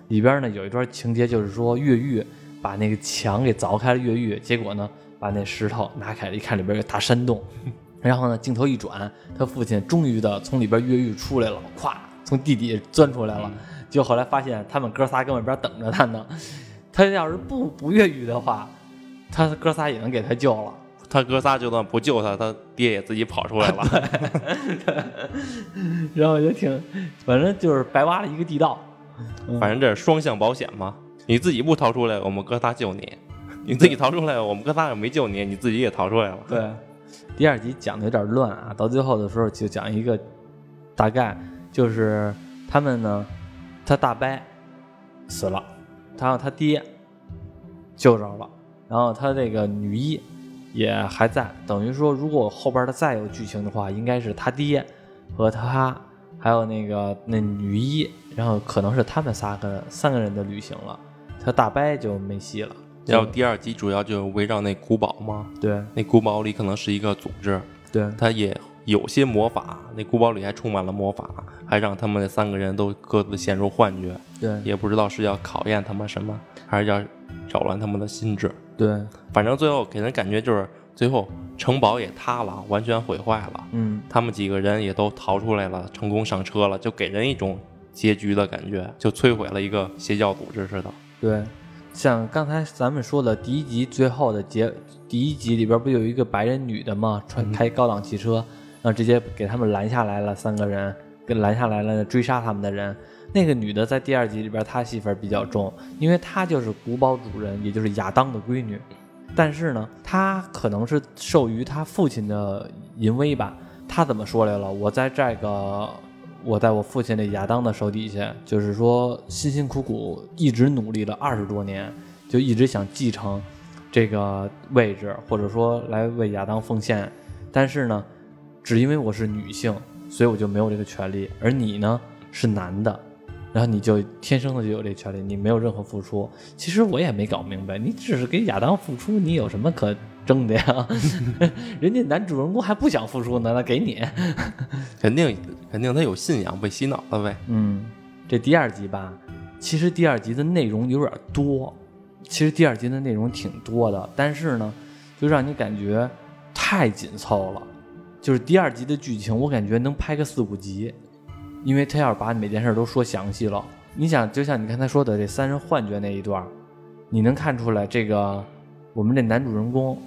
Speaker 1: 里边呢有一段情节，就是说越狱把那个墙给凿开了，越狱，结果呢把那石头拿开了，一看里边有个大山洞。然后呢镜头一转，他父亲终于的从里边越狱出来了，咵从地底下钻出来了。就后来发现他们哥仨跟外边等着他呢。他要是不不越狱的话，他哥仨也能给他救了。
Speaker 2: 他哥仨就算不救他，他爹也自己跑出来了。
Speaker 1: 然后也挺，反正就是白挖了一个地道。
Speaker 2: 反正这是双向保险嘛，你自己不逃出来，我们哥仨救你；你自己逃出来，我们哥仨也没救你，你自己也逃出来了。
Speaker 1: 对，第二集讲的有点乱啊，到最后的时候就讲一个大概，就是他们呢，他大伯死了，他让他爹救着了，然后他这个女一。也还在，等于说，如果后边的再有剧情的话，应该是他爹和他，还有那个那女一，然后可能是他们仨个三个人的旅行了，他大伯就没戏了。
Speaker 2: 然后第二集主要就围绕那古堡嘛，
Speaker 1: 对，
Speaker 2: 那古堡里可能是一个组织，
Speaker 1: 对，
Speaker 2: 他也有些魔法，那古堡里还充满了魔法，还让他们那三个人都各自陷入幻觉，
Speaker 1: 对
Speaker 2: 也不知道是要考验他们什么，还是要扰乱他们的心智。
Speaker 1: 对，
Speaker 2: 反正最后给人感觉就是最后城堡也塌了，完全毁坏了，
Speaker 1: 嗯，
Speaker 2: 他们几个人也都逃出来了，成功上车了，就给人一种结局的感觉，就摧毁了一个邪教组织似的。
Speaker 1: 对。像刚才咱们说的第一集最后的结，第一集里边不有一个白人女的吗？穿开高档汽车，然后直接给他们拦下来了，三个人给拦下来了追杀他们的人。那个女的在第二集里边，她戏份比较重，因为她就是古堡主人，也就是亚当的闺女。但是呢，她可能是受于她父亲的淫威吧。她怎么说来了？我在这个，我在我父亲的亚当的手底下，就是说辛辛苦苦一直努力了二十多年，就一直想继承这个位置，或者说来为亚当奉献。但是呢，只因为我是女性，所以我就没有这个权利。而你呢，是男的。然后你就天生的就有这权利，你没有任何付出。其实我也没搞明白，你只是给亚当付出，你有什么可争的呀？人家男主人公还不想付出呢，那给你。
Speaker 2: 肯定肯定他有信仰，被洗脑了呗。
Speaker 1: 嗯，这第二集吧，其实第二集的内容有点多，其实第二集的内容挺多的，但是呢，就让你感觉太紧凑了。就是第二集的剧情，我感觉能拍个四五集。因为他要把每件事都说详细了，你想，就像你刚才说的这三人幻觉那一段，你能看出来这个我们这男主人公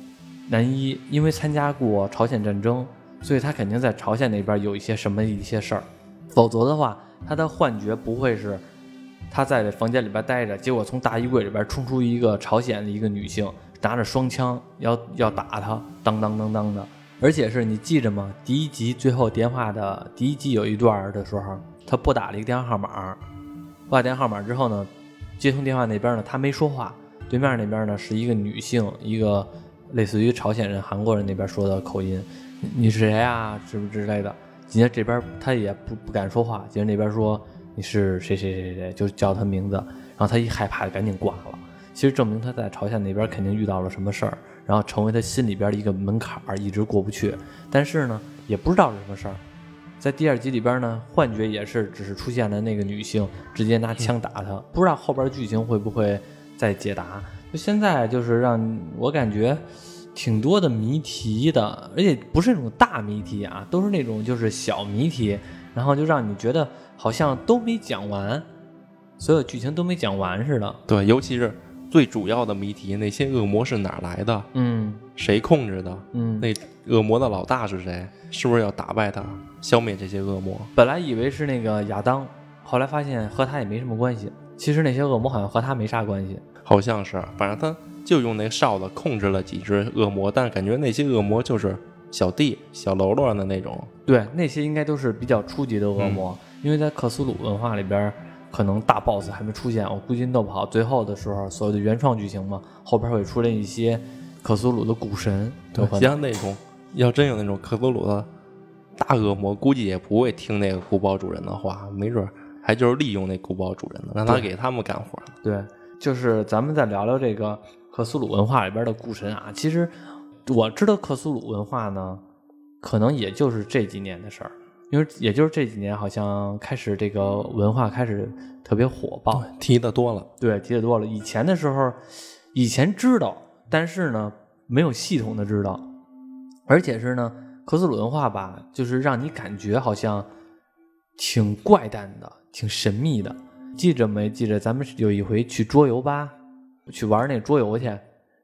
Speaker 1: 男一，因为参加过朝鲜战争，所以他肯定在朝鲜那边有一些什么一些事儿，否则的话，他的幻觉不会是他在这房间里边待着，结果从大衣柜里边冲出一个朝鲜的一个女性，拿着双枪要要打他，当当当当的。而且是你记着吗？第一集最后电话的第一集有一段的时候，他拨打了一个电话号码，拨打电话号码之后呢，接通电话那边呢，他没说话，对面那边呢是一个女性，一个类似于朝鲜人、韩国人那边说的口音，你是谁啊？什么之类的。紧接着这边他也不不敢说话，紧接着那边说你是谁谁谁谁，就叫他名字，然后他一害怕赶紧挂了。其实证明他在朝鲜那边肯定遇到了什么事儿。然后成为他心里边的一个门槛儿，一直过不去。但是呢，也不知道是什么事儿。在第二集里边呢，幻觉也是只是出现了那个女性直接拿枪打他，不知道后边剧情会不会再解答。就现在就是让我感觉挺多的谜题的，而且不是那种大谜题啊，都是那种就是小谜题，然后就让你觉得好像都没讲完，所有剧情都没讲完似的。
Speaker 2: 对，尤其是。最主要的谜题，那些恶魔是哪来的？
Speaker 1: 嗯，
Speaker 2: 谁控制的？
Speaker 1: 嗯，
Speaker 2: 那恶魔的老大是谁？是不是要打败他，消灭这些恶魔？
Speaker 1: 本来以为是那个亚当，后来发现和他也没什么关系。其实那些恶魔好像和他没啥关系。
Speaker 2: 好像是，反正他就用那哨子控制了几只恶魔，但是感觉那些恶魔就是小弟、小喽啰的那种。
Speaker 1: 对，那些应该都是比较初级的恶魔，因为在克苏鲁文化里边。可能大 boss 还没出现，我估计弄不好最后的时候，所谓的原创剧情嘛，后边会出现一些克苏鲁的古神。
Speaker 2: 对，像那种要真有那种克苏鲁的大恶魔，估计也不会听那个古堡主人的话，没准还就是利用那古堡主人呢，让他给他们干活。
Speaker 1: 对，就是咱们再聊聊这个克苏鲁文化里边的古神啊。其实我知道克苏鲁文化呢，可能也就是这几年的事儿。因为也就是这几年，好像开始这个文化开始特别火爆，
Speaker 2: 提的多了。
Speaker 1: 对，提的多了。以前的时候，以前知道，但是呢，没有系统的知道，而且是呢，克苏鲁文化吧，就是让你感觉好像挺怪诞的，挺神秘的。记着没？记着，咱们有一回去桌游吧，去玩那桌游去，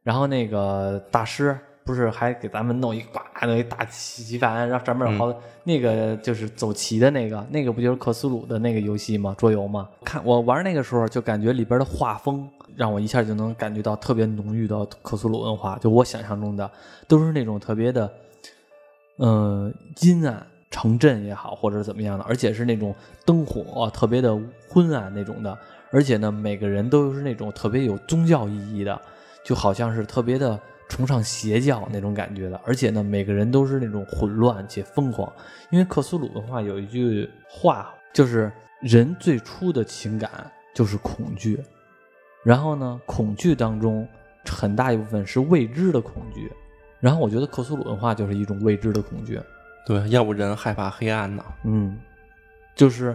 Speaker 1: 然后那个大师。不是还给咱们弄一挂弄一大棋棋盘，然后上面有好多那个就是走棋的那个，那个不就是克苏鲁的那个游戏吗？桌游吗？看我玩那个时候就感觉里边的画风让我一下就能感觉到特别浓郁的克苏鲁文化，就我想象中的都是那种特别的，嗯，阴暗城镇也好，或者怎么样的，而且是那种灯火特别的昏暗那种的，而且呢，每个人都是那种特别有宗教意义的，就好像是特别的。崇尚邪教那种感觉的，而且呢，每个人都是那种混乱且疯狂。因为克苏鲁文化有一句话，就是人最初的情感就是恐惧，然后呢，恐惧当中很大一部分是未知的恐惧。然后我觉得克苏鲁文化就是一种未知的恐惧。
Speaker 2: 对，要不人害怕黑暗呢。
Speaker 1: 嗯，就是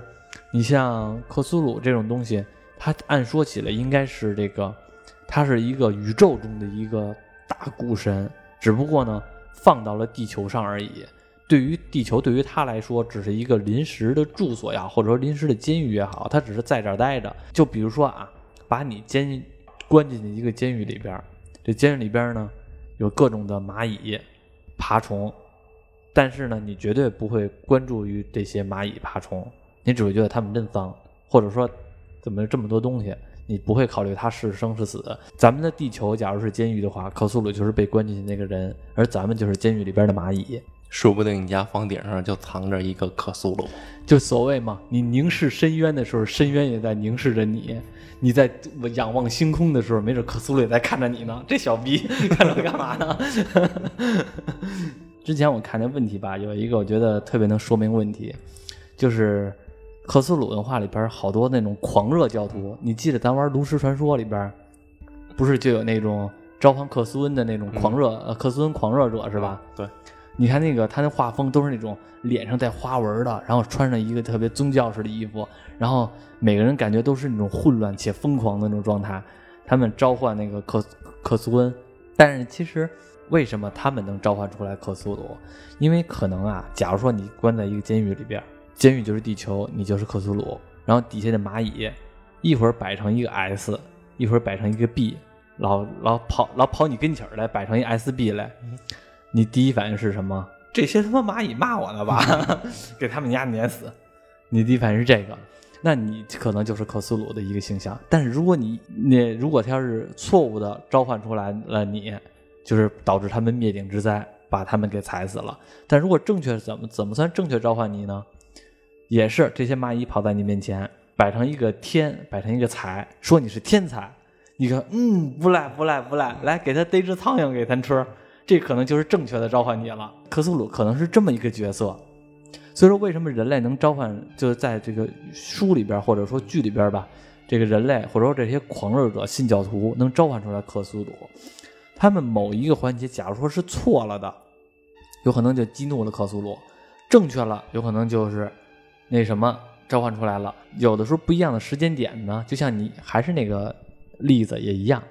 Speaker 1: 你像克苏鲁这种东西，它按说起来应该是这个，它是一个宇宙中的一个大古神，只不过呢放到了地球上而已。对于地球，对于他来说，只是一个临时的住所呀，或者说临时的监狱也好，他只是在这儿待着。就比如说啊，把你监关进去一个监狱里边，这监狱里边呢有各种的蚂蚁、爬虫。但是呢，你绝对不会关注于这些蚂蚁、爬虫，你只会觉得它们真脏，或者说怎么这么多东西，你不会考虑他是生是死。咱们的地球假如是监狱的话，克苏鲁就是被关进去那个人，而咱们就是监狱里边的蚂蚁。
Speaker 2: 说不定你家房顶上就藏着一个克苏鲁。
Speaker 1: 就所谓嘛，你凝视深渊的时候，深渊也在凝视着你；你在仰望星空的时候，没准克苏鲁也在看着你呢。这小逼 看着干嘛呢？之前我看那问题吧，有一个我觉得特别能说明问题，就是克苏鲁文化里边好多那种狂热教徒。你记得咱玩炉石传说里边，不是就有那种召唤克苏恩的那种狂热呃克苏恩狂热者是吧？
Speaker 2: 对，
Speaker 1: 你看那个他那画风都是那种脸上带花纹的，然后穿上一个特别宗教式的衣服，然后每个人感觉都是那种混乱且疯狂的那种状态。他们召唤那个克克苏恩，但是其实。为什么他们能召唤出来克苏鲁？因为可能啊，假如说你关在一个监狱里边，监狱就是地球，你就是克苏鲁，然后底下的蚂蚁一会儿摆成一个 S，一会儿摆成一个 B，老老跑老跑你跟前来摆成一 SB 来，你第一反应是什么？这些他妈蚂蚁骂我呢吧？给他们家碾死！你第一反应是这个，那你可能就是克苏鲁的一个形象。但是如果你你如果他要是错误的召唤出来了你。就是导致他们灭顶之灾，把他们给踩死了。但如果正确怎么怎么算正确召唤你呢？也是这些蚂蚁跑在你面前，摆成一个天，摆成一个财，说你是天才。你看，嗯，不赖不赖不赖，来给他逮只苍蝇给咱吃，这可能就是正确的召唤你了。克苏鲁可能是这么一个角色。所以说，为什么人类能召唤，就是在这个书里边或者说剧里边吧，这个人类或者说这些狂热者、信教徒能召唤出来克苏鲁？他们某一个环节，假如说是错了的，有可能就激怒了克苏鲁；正确了，有可能就是那什么召唤出来了。有的时候不一样的时间点呢，就像你还是那个例子也一样，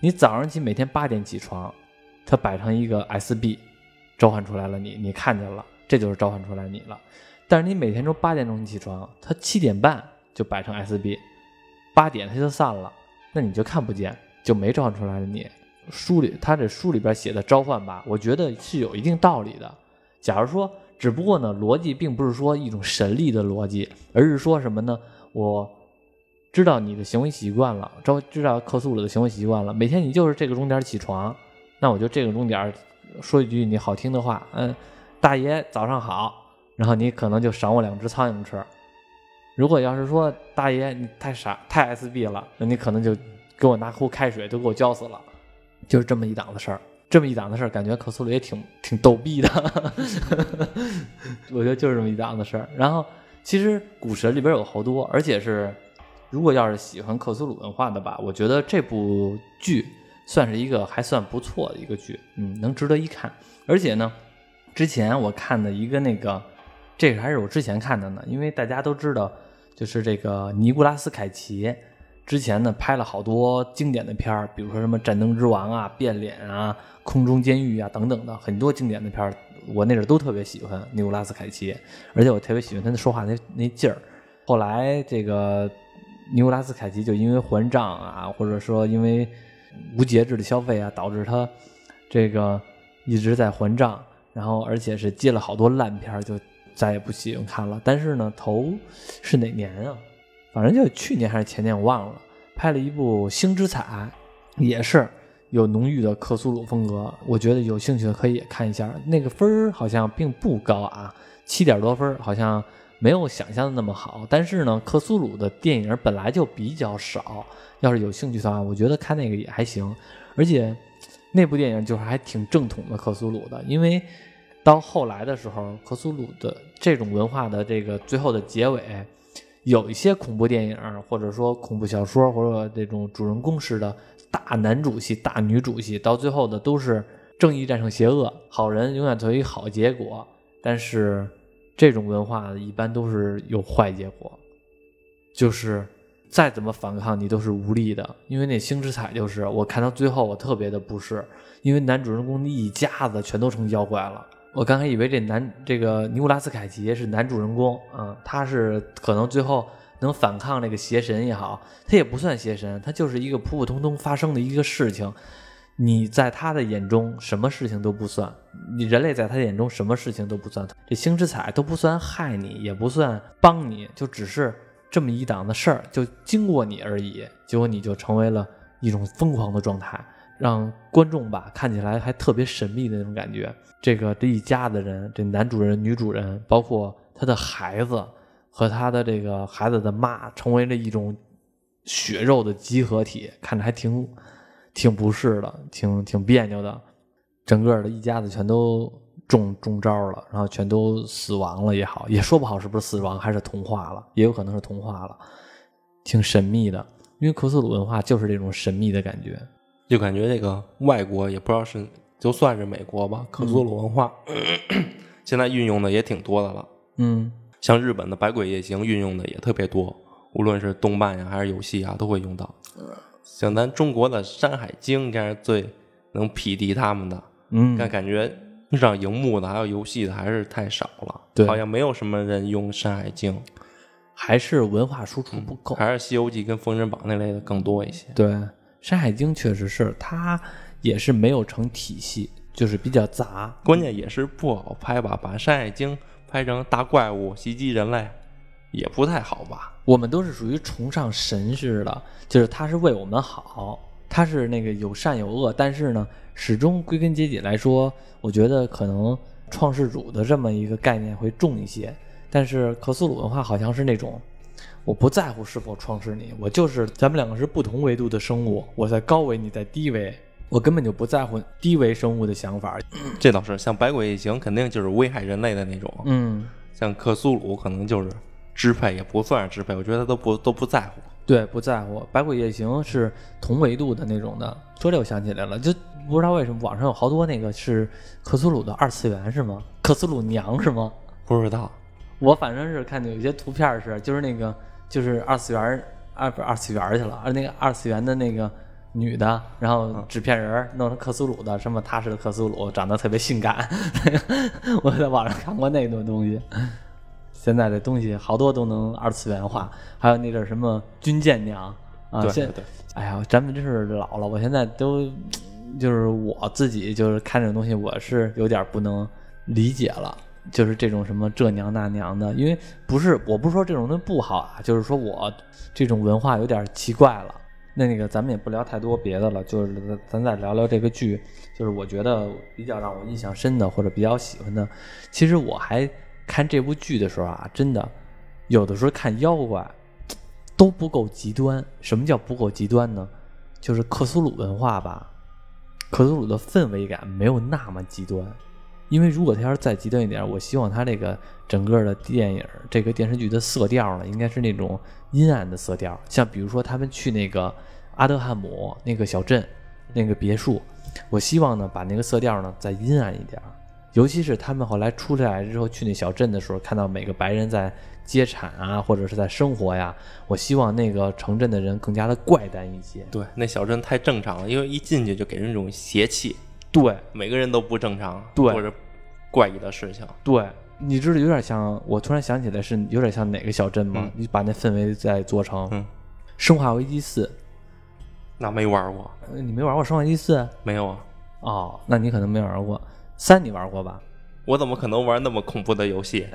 Speaker 1: 你早上起每天八点起床，它摆成一个 SB，召唤出来了你，你看见了，这就是召唤出来你了。但是你每天都八点钟起床，它七点半就摆成 SB，八点它就散了，那你就看不见，就没召唤出来了你。书里他这书里边写的召唤吧，我觉得是有一定道理的。假如说，只不过呢，逻辑并不是说一种神力的逻辑，而是说什么呢？我知道你的行为习惯了，招知道克苏鲁的行为习惯了。每天你就是这个钟点起床，那我就这个钟点说一句你好听的话，嗯，大爷早上好。然后你可能就赏我两只苍蝇吃。如果要是说大爷你太傻太 SB 了，那你可能就给我拿壶开水，都给我浇死了。就是这么一档子事儿，这么一档子事儿，感觉克苏鲁也挺挺逗逼的。我觉得就是这么一档子事儿。然后，其实古神里边有好多，而且是，如果要是喜欢克苏鲁文化的吧，我觉得这部剧算是一个还算不错的一个剧，嗯，能值得一看。而且呢，之前我看的一个那个，这个还是我之前看的呢，因为大家都知道，就是这个尼古拉斯凯奇。之前呢，拍了好多经典的片儿，比如说什么《战争之王》啊、《变脸》啊、《空中监狱》啊等等的很多经典的片儿，我那阵都特别喜欢尼古拉斯凯奇，而且我特别喜欢他说话那那劲儿。后来这个尼古拉斯凯奇就因为还账啊，或者说因为无节制的消费啊，导致他这个一直在还账，然后而且是接了好多烂片儿，就再也不喜欢看了。但是呢，头是哪年啊？反正就去年还是前年，我忘了。拍了一部《星之彩》，也是有浓郁的克苏鲁风格。我觉得有兴趣的可以看一下。那个分儿好像并不高啊，七点多分，好像没有想象的那么好。但是呢，克苏鲁的电影本来就比较少，要是有兴趣的话，我觉得看那个也还行。而且那部电影就是还挺正统的克苏鲁的，因为到后来的时候，克苏鲁的这种文化的这个最后的结尾。有一些恐怖电影，或者说恐怖小说，或者这种主人公式的大男主戏、大女主戏，到最后的都是正义战胜邪恶，好人永远作为好结果。但是这种文化一般都是有坏结果，就是再怎么反抗你都是无力的。因为那星之彩就是我看到最后我特别的不适，因为男主人公一家子全都成妖怪了。我刚才以为这男这个尼古拉斯凯奇是男主人公啊，他是可能最后能反抗那个邪神也好，他也不算邪神，他就是一个普普通通发生的一个事情。你在他的眼中什么事情都不算，你人类在他眼中什么事情都不算。这星之彩都不算害你，也不算帮你，就只是这么一档子事儿，就经过你而已。结果你就成为了一种疯狂的状态，让观众吧看起来还特别神秘的那种感觉。这个这一家的人，这男主人、女主人，包括他的孩子和他的这个孩子的妈，成为了一种血肉的集合体，看着还挺。挺不适的，挺挺别扭的，整个的一家子全都中中招了，然后全都死亡了也好，也说不好是不是死亡还是同化了，也有可能是同化了，挺神秘的。因为克苏鲁文化就是这种神秘的感觉，
Speaker 2: 就感觉这个外国也不知道是就算是美国吧，克苏鲁文化现在运用的也挺多的了。
Speaker 1: 嗯，
Speaker 2: 像日本的《百鬼夜行》运用的也特别多，无论是动漫呀还是游戏啊，都会用到。像咱中国的《山海经》应该是最能匹敌他们的，
Speaker 1: 嗯，
Speaker 2: 但感觉上荧幕的还有游戏的还是太少了，
Speaker 1: 对，
Speaker 2: 好像没有什么人用《山海经》，
Speaker 1: 还是文化输出不够，
Speaker 2: 还是《西游记》跟《封神榜》那类的更多一些。
Speaker 1: 对，《山海经》确实是它也是没有成体系，就是比较杂，
Speaker 2: 关键也是不好拍吧，把《山海经》拍成大怪物袭击人类。也不太好吧。
Speaker 1: 我们都是属于崇尚神似的，就是他是为我们好，他是那个有善有恶。但是呢，始终归根结底来说，我觉得可能创世主的这么一个概念会重一些。但是克苏鲁文化好像是那种，我不在乎是否创世你，我就是咱们两个是不同维度的生物，我在高维，你在低维，我根本就不在乎低维生物的想法。
Speaker 2: 这倒是，像百鬼夜行肯定就是危害人类的那种。
Speaker 1: 嗯，
Speaker 2: 像克苏鲁可能就是。支配也不算是支配，我觉得他都不都不在乎。
Speaker 1: 对，不在乎。百鬼夜行是同维度的那种的。说这我想起来了，就不知道为什么网上有好多那个是克苏鲁的二次元是吗？克苏鲁娘是吗？
Speaker 2: 不知道。
Speaker 1: 我反正是看见有些图片是，就是那个就是二次元二不二次元去了，而那个二次元的那个女的，然后纸片人弄成克苏鲁的，什么踏实的克苏鲁，长得特别性感。我在网上看过那种东西。现在这东西好多都能二次元化，还有那阵什么军舰娘啊，现，哎呀，咱们真是老了，我现在都就是我自己就是看这种东西，我是有点不能理解了，就是这种什么这娘那娘的，因为不是我不是说这种东西不好啊，就是说我这种文化有点奇怪了。那那个咱们也不聊太多别的了，就是咱再聊聊这个剧，就是我觉得比较让我印象深的或者比较喜欢的，其实我还。看这部剧的时候啊，真的有的时候看妖怪都不够极端。什么叫不够极端呢？就是克苏鲁文化吧，克苏鲁的氛围感没有那么极端。因为如果他要是再极端一点，我希望他这个整个的电影、这个电视剧的色调呢，应该是那种阴暗的色调。像比如说他们去那个阿德汉姆那个小镇、那个别墅，我希望呢把那个色调呢再阴暗一点。尤其是他们后来出来之后去那小镇的时候，看到每个白人在接产啊，或者是在生活呀，我希望那个城镇的人更加的怪诞一些。
Speaker 2: 对，那小镇太正常了，因为一进去就给人一种邪气。
Speaker 1: 对，
Speaker 2: 每个人都不正常，
Speaker 1: 对，
Speaker 2: 或者怪异的事情。
Speaker 1: 对，你知道有点像，我突然想起来是有点像哪个小镇吗？你把那氛围再做成《生化危机四》，
Speaker 2: 那没玩过。
Speaker 1: 你没玩过《生化危机四》？
Speaker 2: 没有啊。
Speaker 1: 哦，那你可能没玩过。三你玩过吧？
Speaker 2: 我怎么可能玩那么恐怖的游戏？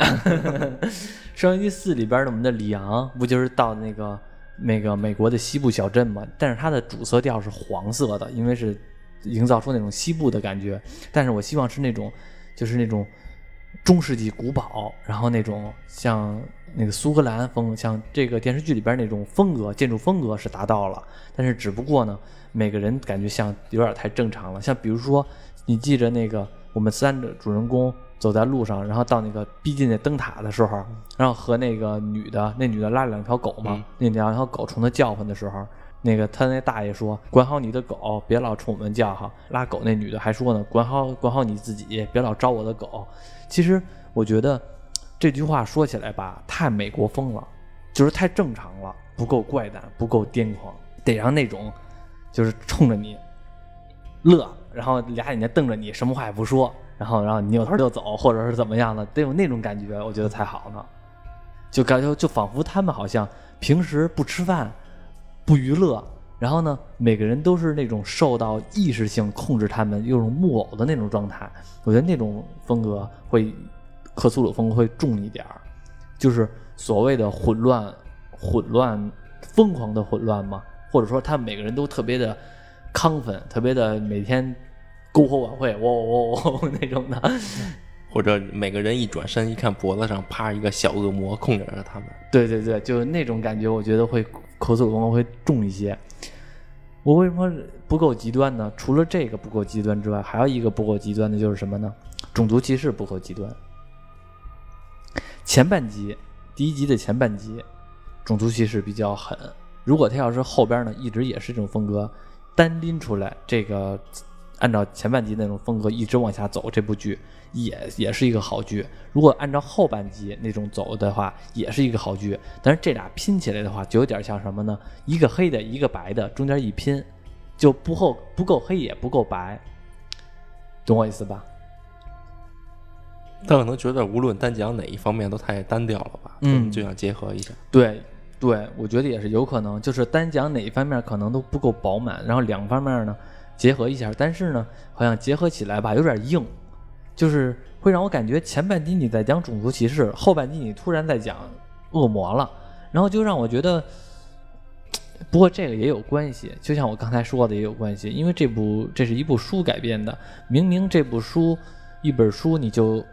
Speaker 1: 生化危机四里边的我们的里昂不就是到那个那个美国的西部小镇吗？但是它的主色调是黄色的，因为是营造出那种西部的感觉。但是我希望是那种就是那种中世纪古堡，然后那种像那个苏格兰风，像这个电视剧里边那种风格建筑风格是达到了。但是只不过呢，每个人感觉像有点太正常了。像比如说。你记着那个，我们三个主人公走在路上，然后到那个逼近那灯塔的时候，然后和那个女的，那女的拉两条狗嘛，那两条狗冲他叫唤的时候，那个他那大爷说：“管好你的狗，别老冲我们叫哈。”拉狗那女的还说呢：“管好管好你自己，别老招我的狗。”其实我觉得这句话说起来吧，太美国风了，就是太正常了，不够怪诞，不够癫狂，得让那种就是冲着你乐，然后俩眼睛瞪着你，什么话也不说，然后然后你扭头就走，或者是怎么样的，得有那种感觉，我觉得才好呢。就感觉就仿佛他们好像平时不吃饭。不娱乐，然后呢，每个人都是那种受到意识性控制，他们有种木偶的那种状态。我觉得那种风格会，克苏鲁风格会重一点儿，就是所谓的混乱、混乱、疯狂的混乱嘛，或者说他们每个人都特别的亢奋，特别的每天篝火晚会，喔喔喔那种的。
Speaker 2: 或者每个人一转身一看，脖子上趴一个小恶魔控制着他们。
Speaker 1: 对对对，就是那种感觉，我觉得会口诉风格会重一些。我为什么不够极端呢？除了这个不够极端之外，还有一个不够极端的就是什么呢？种族歧视不够极端。前半集，第一集的前半集，种族歧视比较狠。如果他要是后边呢，一直也是这种风格，单拎出来这个。按照前半集那种风格一直往下走，这部剧也也是一个好剧。如果按照后半集那种走的话，也是一个好剧。但是这俩拼起来的话，就有点像什么呢？一个黑的，一个白的，中间一拼，就不够不够黑也不够白，懂我意思吧？
Speaker 2: 他可能觉得无论单讲哪一方面都太单调了吧？嗯，就想结合一下。
Speaker 1: 对对，我觉得也是有可能，就是单讲哪一方面可能都不够饱满，然后两方面呢？结合一下，但是呢，好像结合起来吧，有点硬，就是会让我感觉前半集你在讲种族歧视，后半集你突然在讲恶魔了，然后就让我觉得，不过这个也有关系，就像我刚才说的也有关系，因为这部这是一部书改编的，明明这部书一本书你就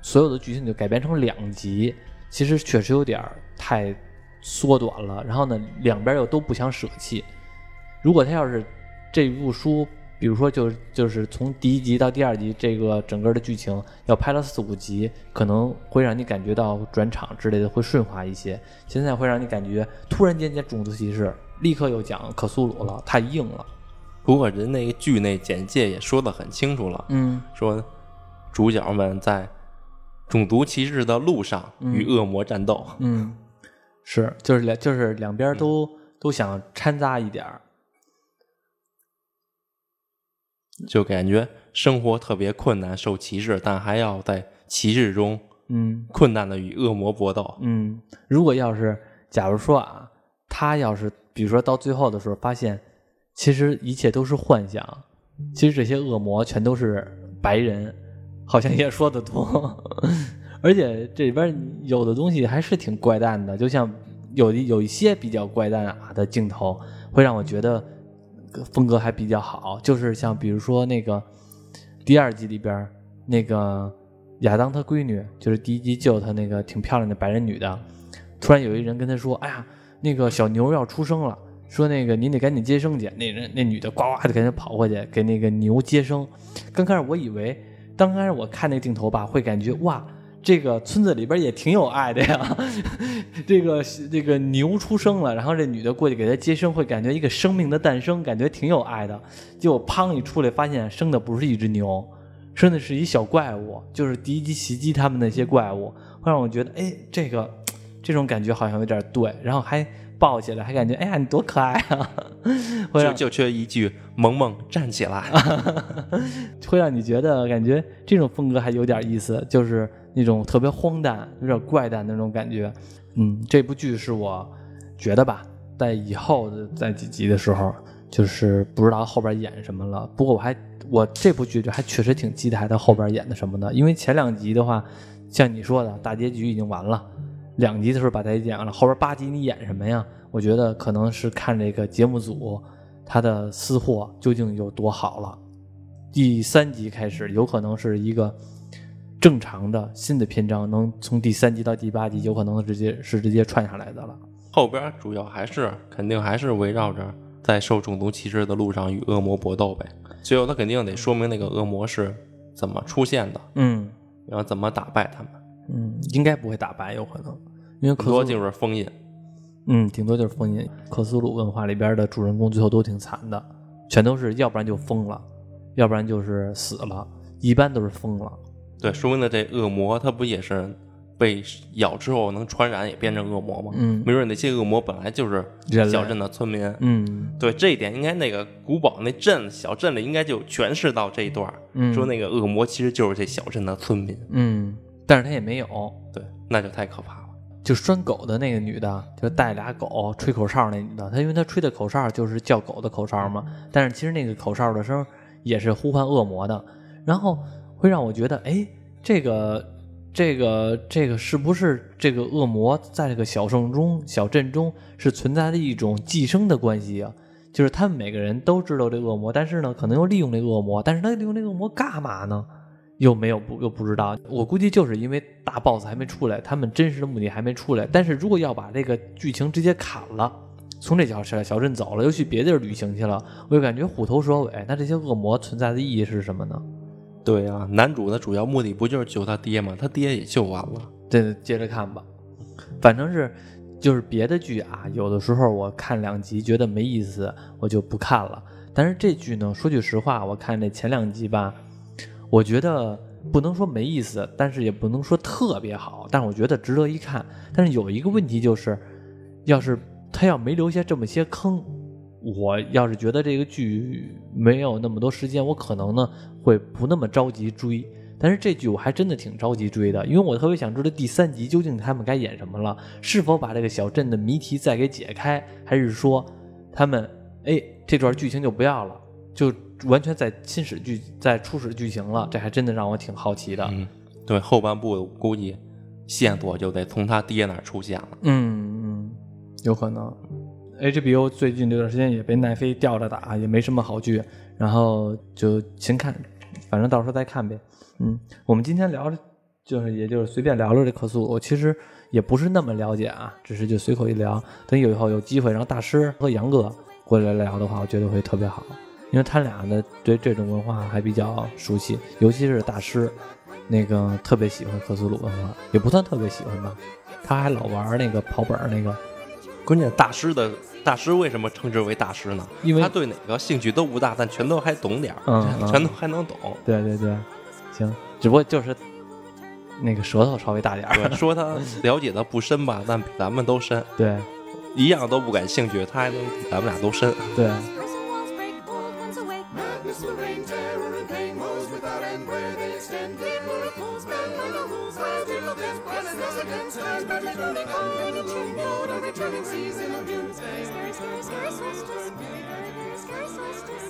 Speaker 1: 所有的剧情就改编成两集，其实确实有点太缩短了，然后呢，两边又都不想舍弃，如果他要是。这部书，比如说，就就是从第一集到第二集，这个整个的剧情要拍了四五集，可能会让你感觉到转场之类的会顺滑一些。现在会让你感觉突然间讲种族歧视，立刻又讲可苏鲁了，太硬了。
Speaker 2: 不过人那个剧内简介也说的很清楚了，
Speaker 1: 嗯，
Speaker 2: 说主角们在种族歧视的路上与恶魔战斗，
Speaker 1: 嗯，是，就是两就是两边都都想掺杂一点儿。
Speaker 2: 就感觉生活特别困难，受歧视，但还要在歧视中，
Speaker 1: 嗯，
Speaker 2: 困难的与恶魔搏斗。
Speaker 1: 嗯，如果要是假如说啊，他要是比如说到最后的时候发现，其实一切都是幻想，其实这些恶魔全都是白人，好像也说得通。而且这里边有的东西还是挺怪诞的，就像有有一些比较怪诞啊的镜头，会让我觉得。风格还比较好，就是像比如说那个第二集里边那个亚当他闺女，就是第一集救他那个挺漂亮的白人女的，突然有一人跟他说：“哎呀，那个小牛要出生了，说那个您得赶紧接生去。”那人那女的呱呱的赶紧跑过去给那个牛接生。刚开始我以为，刚开始我看那镜头吧，会感觉哇。这个村子里边也挺有爱的呀，这个这个牛出生了，然后这女的过去给他接生，会感觉一个生命的诞生，感觉挺有爱的。结果砰一出来，发现生的不是一只牛，生的是一小怪物，就是敌机袭击他们那些怪物，会让我觉得，哎，这个这种感觉好像有点对，然后还抱起来，还感觉，哎呀，你多可爱啊！
Speaker 2: 就就缺一句“萌萌站起来”，
Speaker 1: 会让你觉得感觉这种风格还有点意思，就是。那种特别荒诞、有点怪诞的那种感觉，嗯，这部剧是我觉得吧，在以后的在几集的时候，就是不知道后边演什么了。不过我还我这部剧就还确实挺期待他后边演的什么的，因为前两集的话，像你说的大结局已经完了，两集的时候把它演完了，后边八集你演什么呀？我觉得可能是看这个节目组他的私货究竟有多好了。第三集开始有可能是一个。正常的新的篇章能从第三集到第八集，有可能直接是直接串下来的了。
Speaker 2: 后边主要还是肯定还是围绕着在受种族歧视的路上与恶魔搏斗呗。最后他肯定得说明那个恶魔是怎么出现的，
Speaker 1: 嗯，
Speaker 2: 然后怎么打败他们。
Speaker 1: 嗯，应该不会打败，有可能，因为
Speaker 2: 很多就是封印。
Speaker 1: 嗯，顶多就是封印。克苏鲁文化里边的主人公最后都挺惨的，全都是要不然就疯了，要不然就是死了，一般都是疯了。
Speaker 2: 对，说明了这恶魔他不也是被咬之后能传染，也变成恶魔吗？
Speaker 1: 嗯
Speaker 2: 没准那些恶魔本来就是小镇的村民。
Speaker 1: 嗯
Speaker 2: 对这一点，应该那个古堡那镇小镇里应该就诠释到这一段儿，
Speaker 1: 嗯，
Speaker 2: 说那个恶魔其实就是这小镇的村民。
Speaker 1: 嗯，但是他也没有。
Speaker 2: 对，那就太可怕了。
Speaker 1: 就拴狗的那个女的，就带俩狗吹口哨那女的，她因为她吹的口哨就是叫狗的口哨嘛，但是其实那个口哨的声也是呼唤恶魔的，然后会让我觉得，哎，这个这个这个是不是这个恶魔在这个小镇中小镇中是存在的一种寄生的关系啊？就是他们每个人都知道这恶魔，但是呢，可能又利用这恶魔，但是他利用这恶魔干嘛呢？又没有不又不知道，我估计就是因为大 boss 还没出来，他们真实的目的还没出来。但是如果要把这个剧情直接砍了，从这小小小镇走了，又去别地儿旅行去了，我就感觉虎头蛇尾。那这些恶魔存在的意义是什么呢？
Speaker 2: 对啊，男主的主要目的不就是救他爹吗？他爹也救完了。
Speaker 1: 这接着看吧，反正是就是别的剧啊，有的时候我看两集觉得没意思，我就不看了。但是这剧呢，说句实话，我看这前两集吧，我觉得不能说没意思，但是也不能说特别好，但是我觉得值得一看。但是有一个问题就是，要是他要没留下这么些坑，我要是觉得这个剧没有那么多时间，我可能呢会不那么着急追。但是这剧我还真的挺着急追的，因为我特别想知道第三集究竟他们该演什么了，是否把这个小镇的谜题再给解开，还是说他们哎这段剧情就不要了，就完全在新史剧在初始剧情了，这还真的让我挺好奇的。
Speaker 2: 嗯，对，后半部估计线索就得从他爹那儿出现了。
Speaker 1: 嗯嗯，有可能。HBO 最近这段时间也被奈飞吊着打，也没什么好剧，然后就先看，反正到时候再看呗。嗯，我们今天聊的，就是也就是随便聊聊这克苏鲁，其实也不是那么了解啊，只是就随口一聊。等以后有机会让大师和杨哥过来聊的话，我觉得会特别好，因为他俩呢对这种文化还比较熟悉，尤其是大师，那个特别喜欢克苏鲁文化，也不算特别喜欢吧，他还老玩那个跑本儿那个。
Speaker 2: 关键大师的大师为什么称之为大师呢？
Speaker 1: 因为
Speaker 2: 他对哪个兴趣都不大，但全都还懂点儿，
Speaker 1: 嗯嗯
Speaker 2: 全都还能懂。
Speaker 1: 对对对，行，只不过就是那个舌头稍微大点儿。
Speaker 2: 说他了解的不深吧，但比咱们都深，
Speaker 1: 对
Speaker 2: 一样都不感兴趣，他还能比咱们俩都深。
Speaker 1: 对，
Speaker 3: Pistol rain, terror and pain, woes without end where they extend. The miracles bend when the rules rise till the death planet as against skies, but returning on the true mode, a returning season of doomsday.
Speaker 4: Scarce, scarce, scarce, scarce, scarce, scarce, scarce, scarce,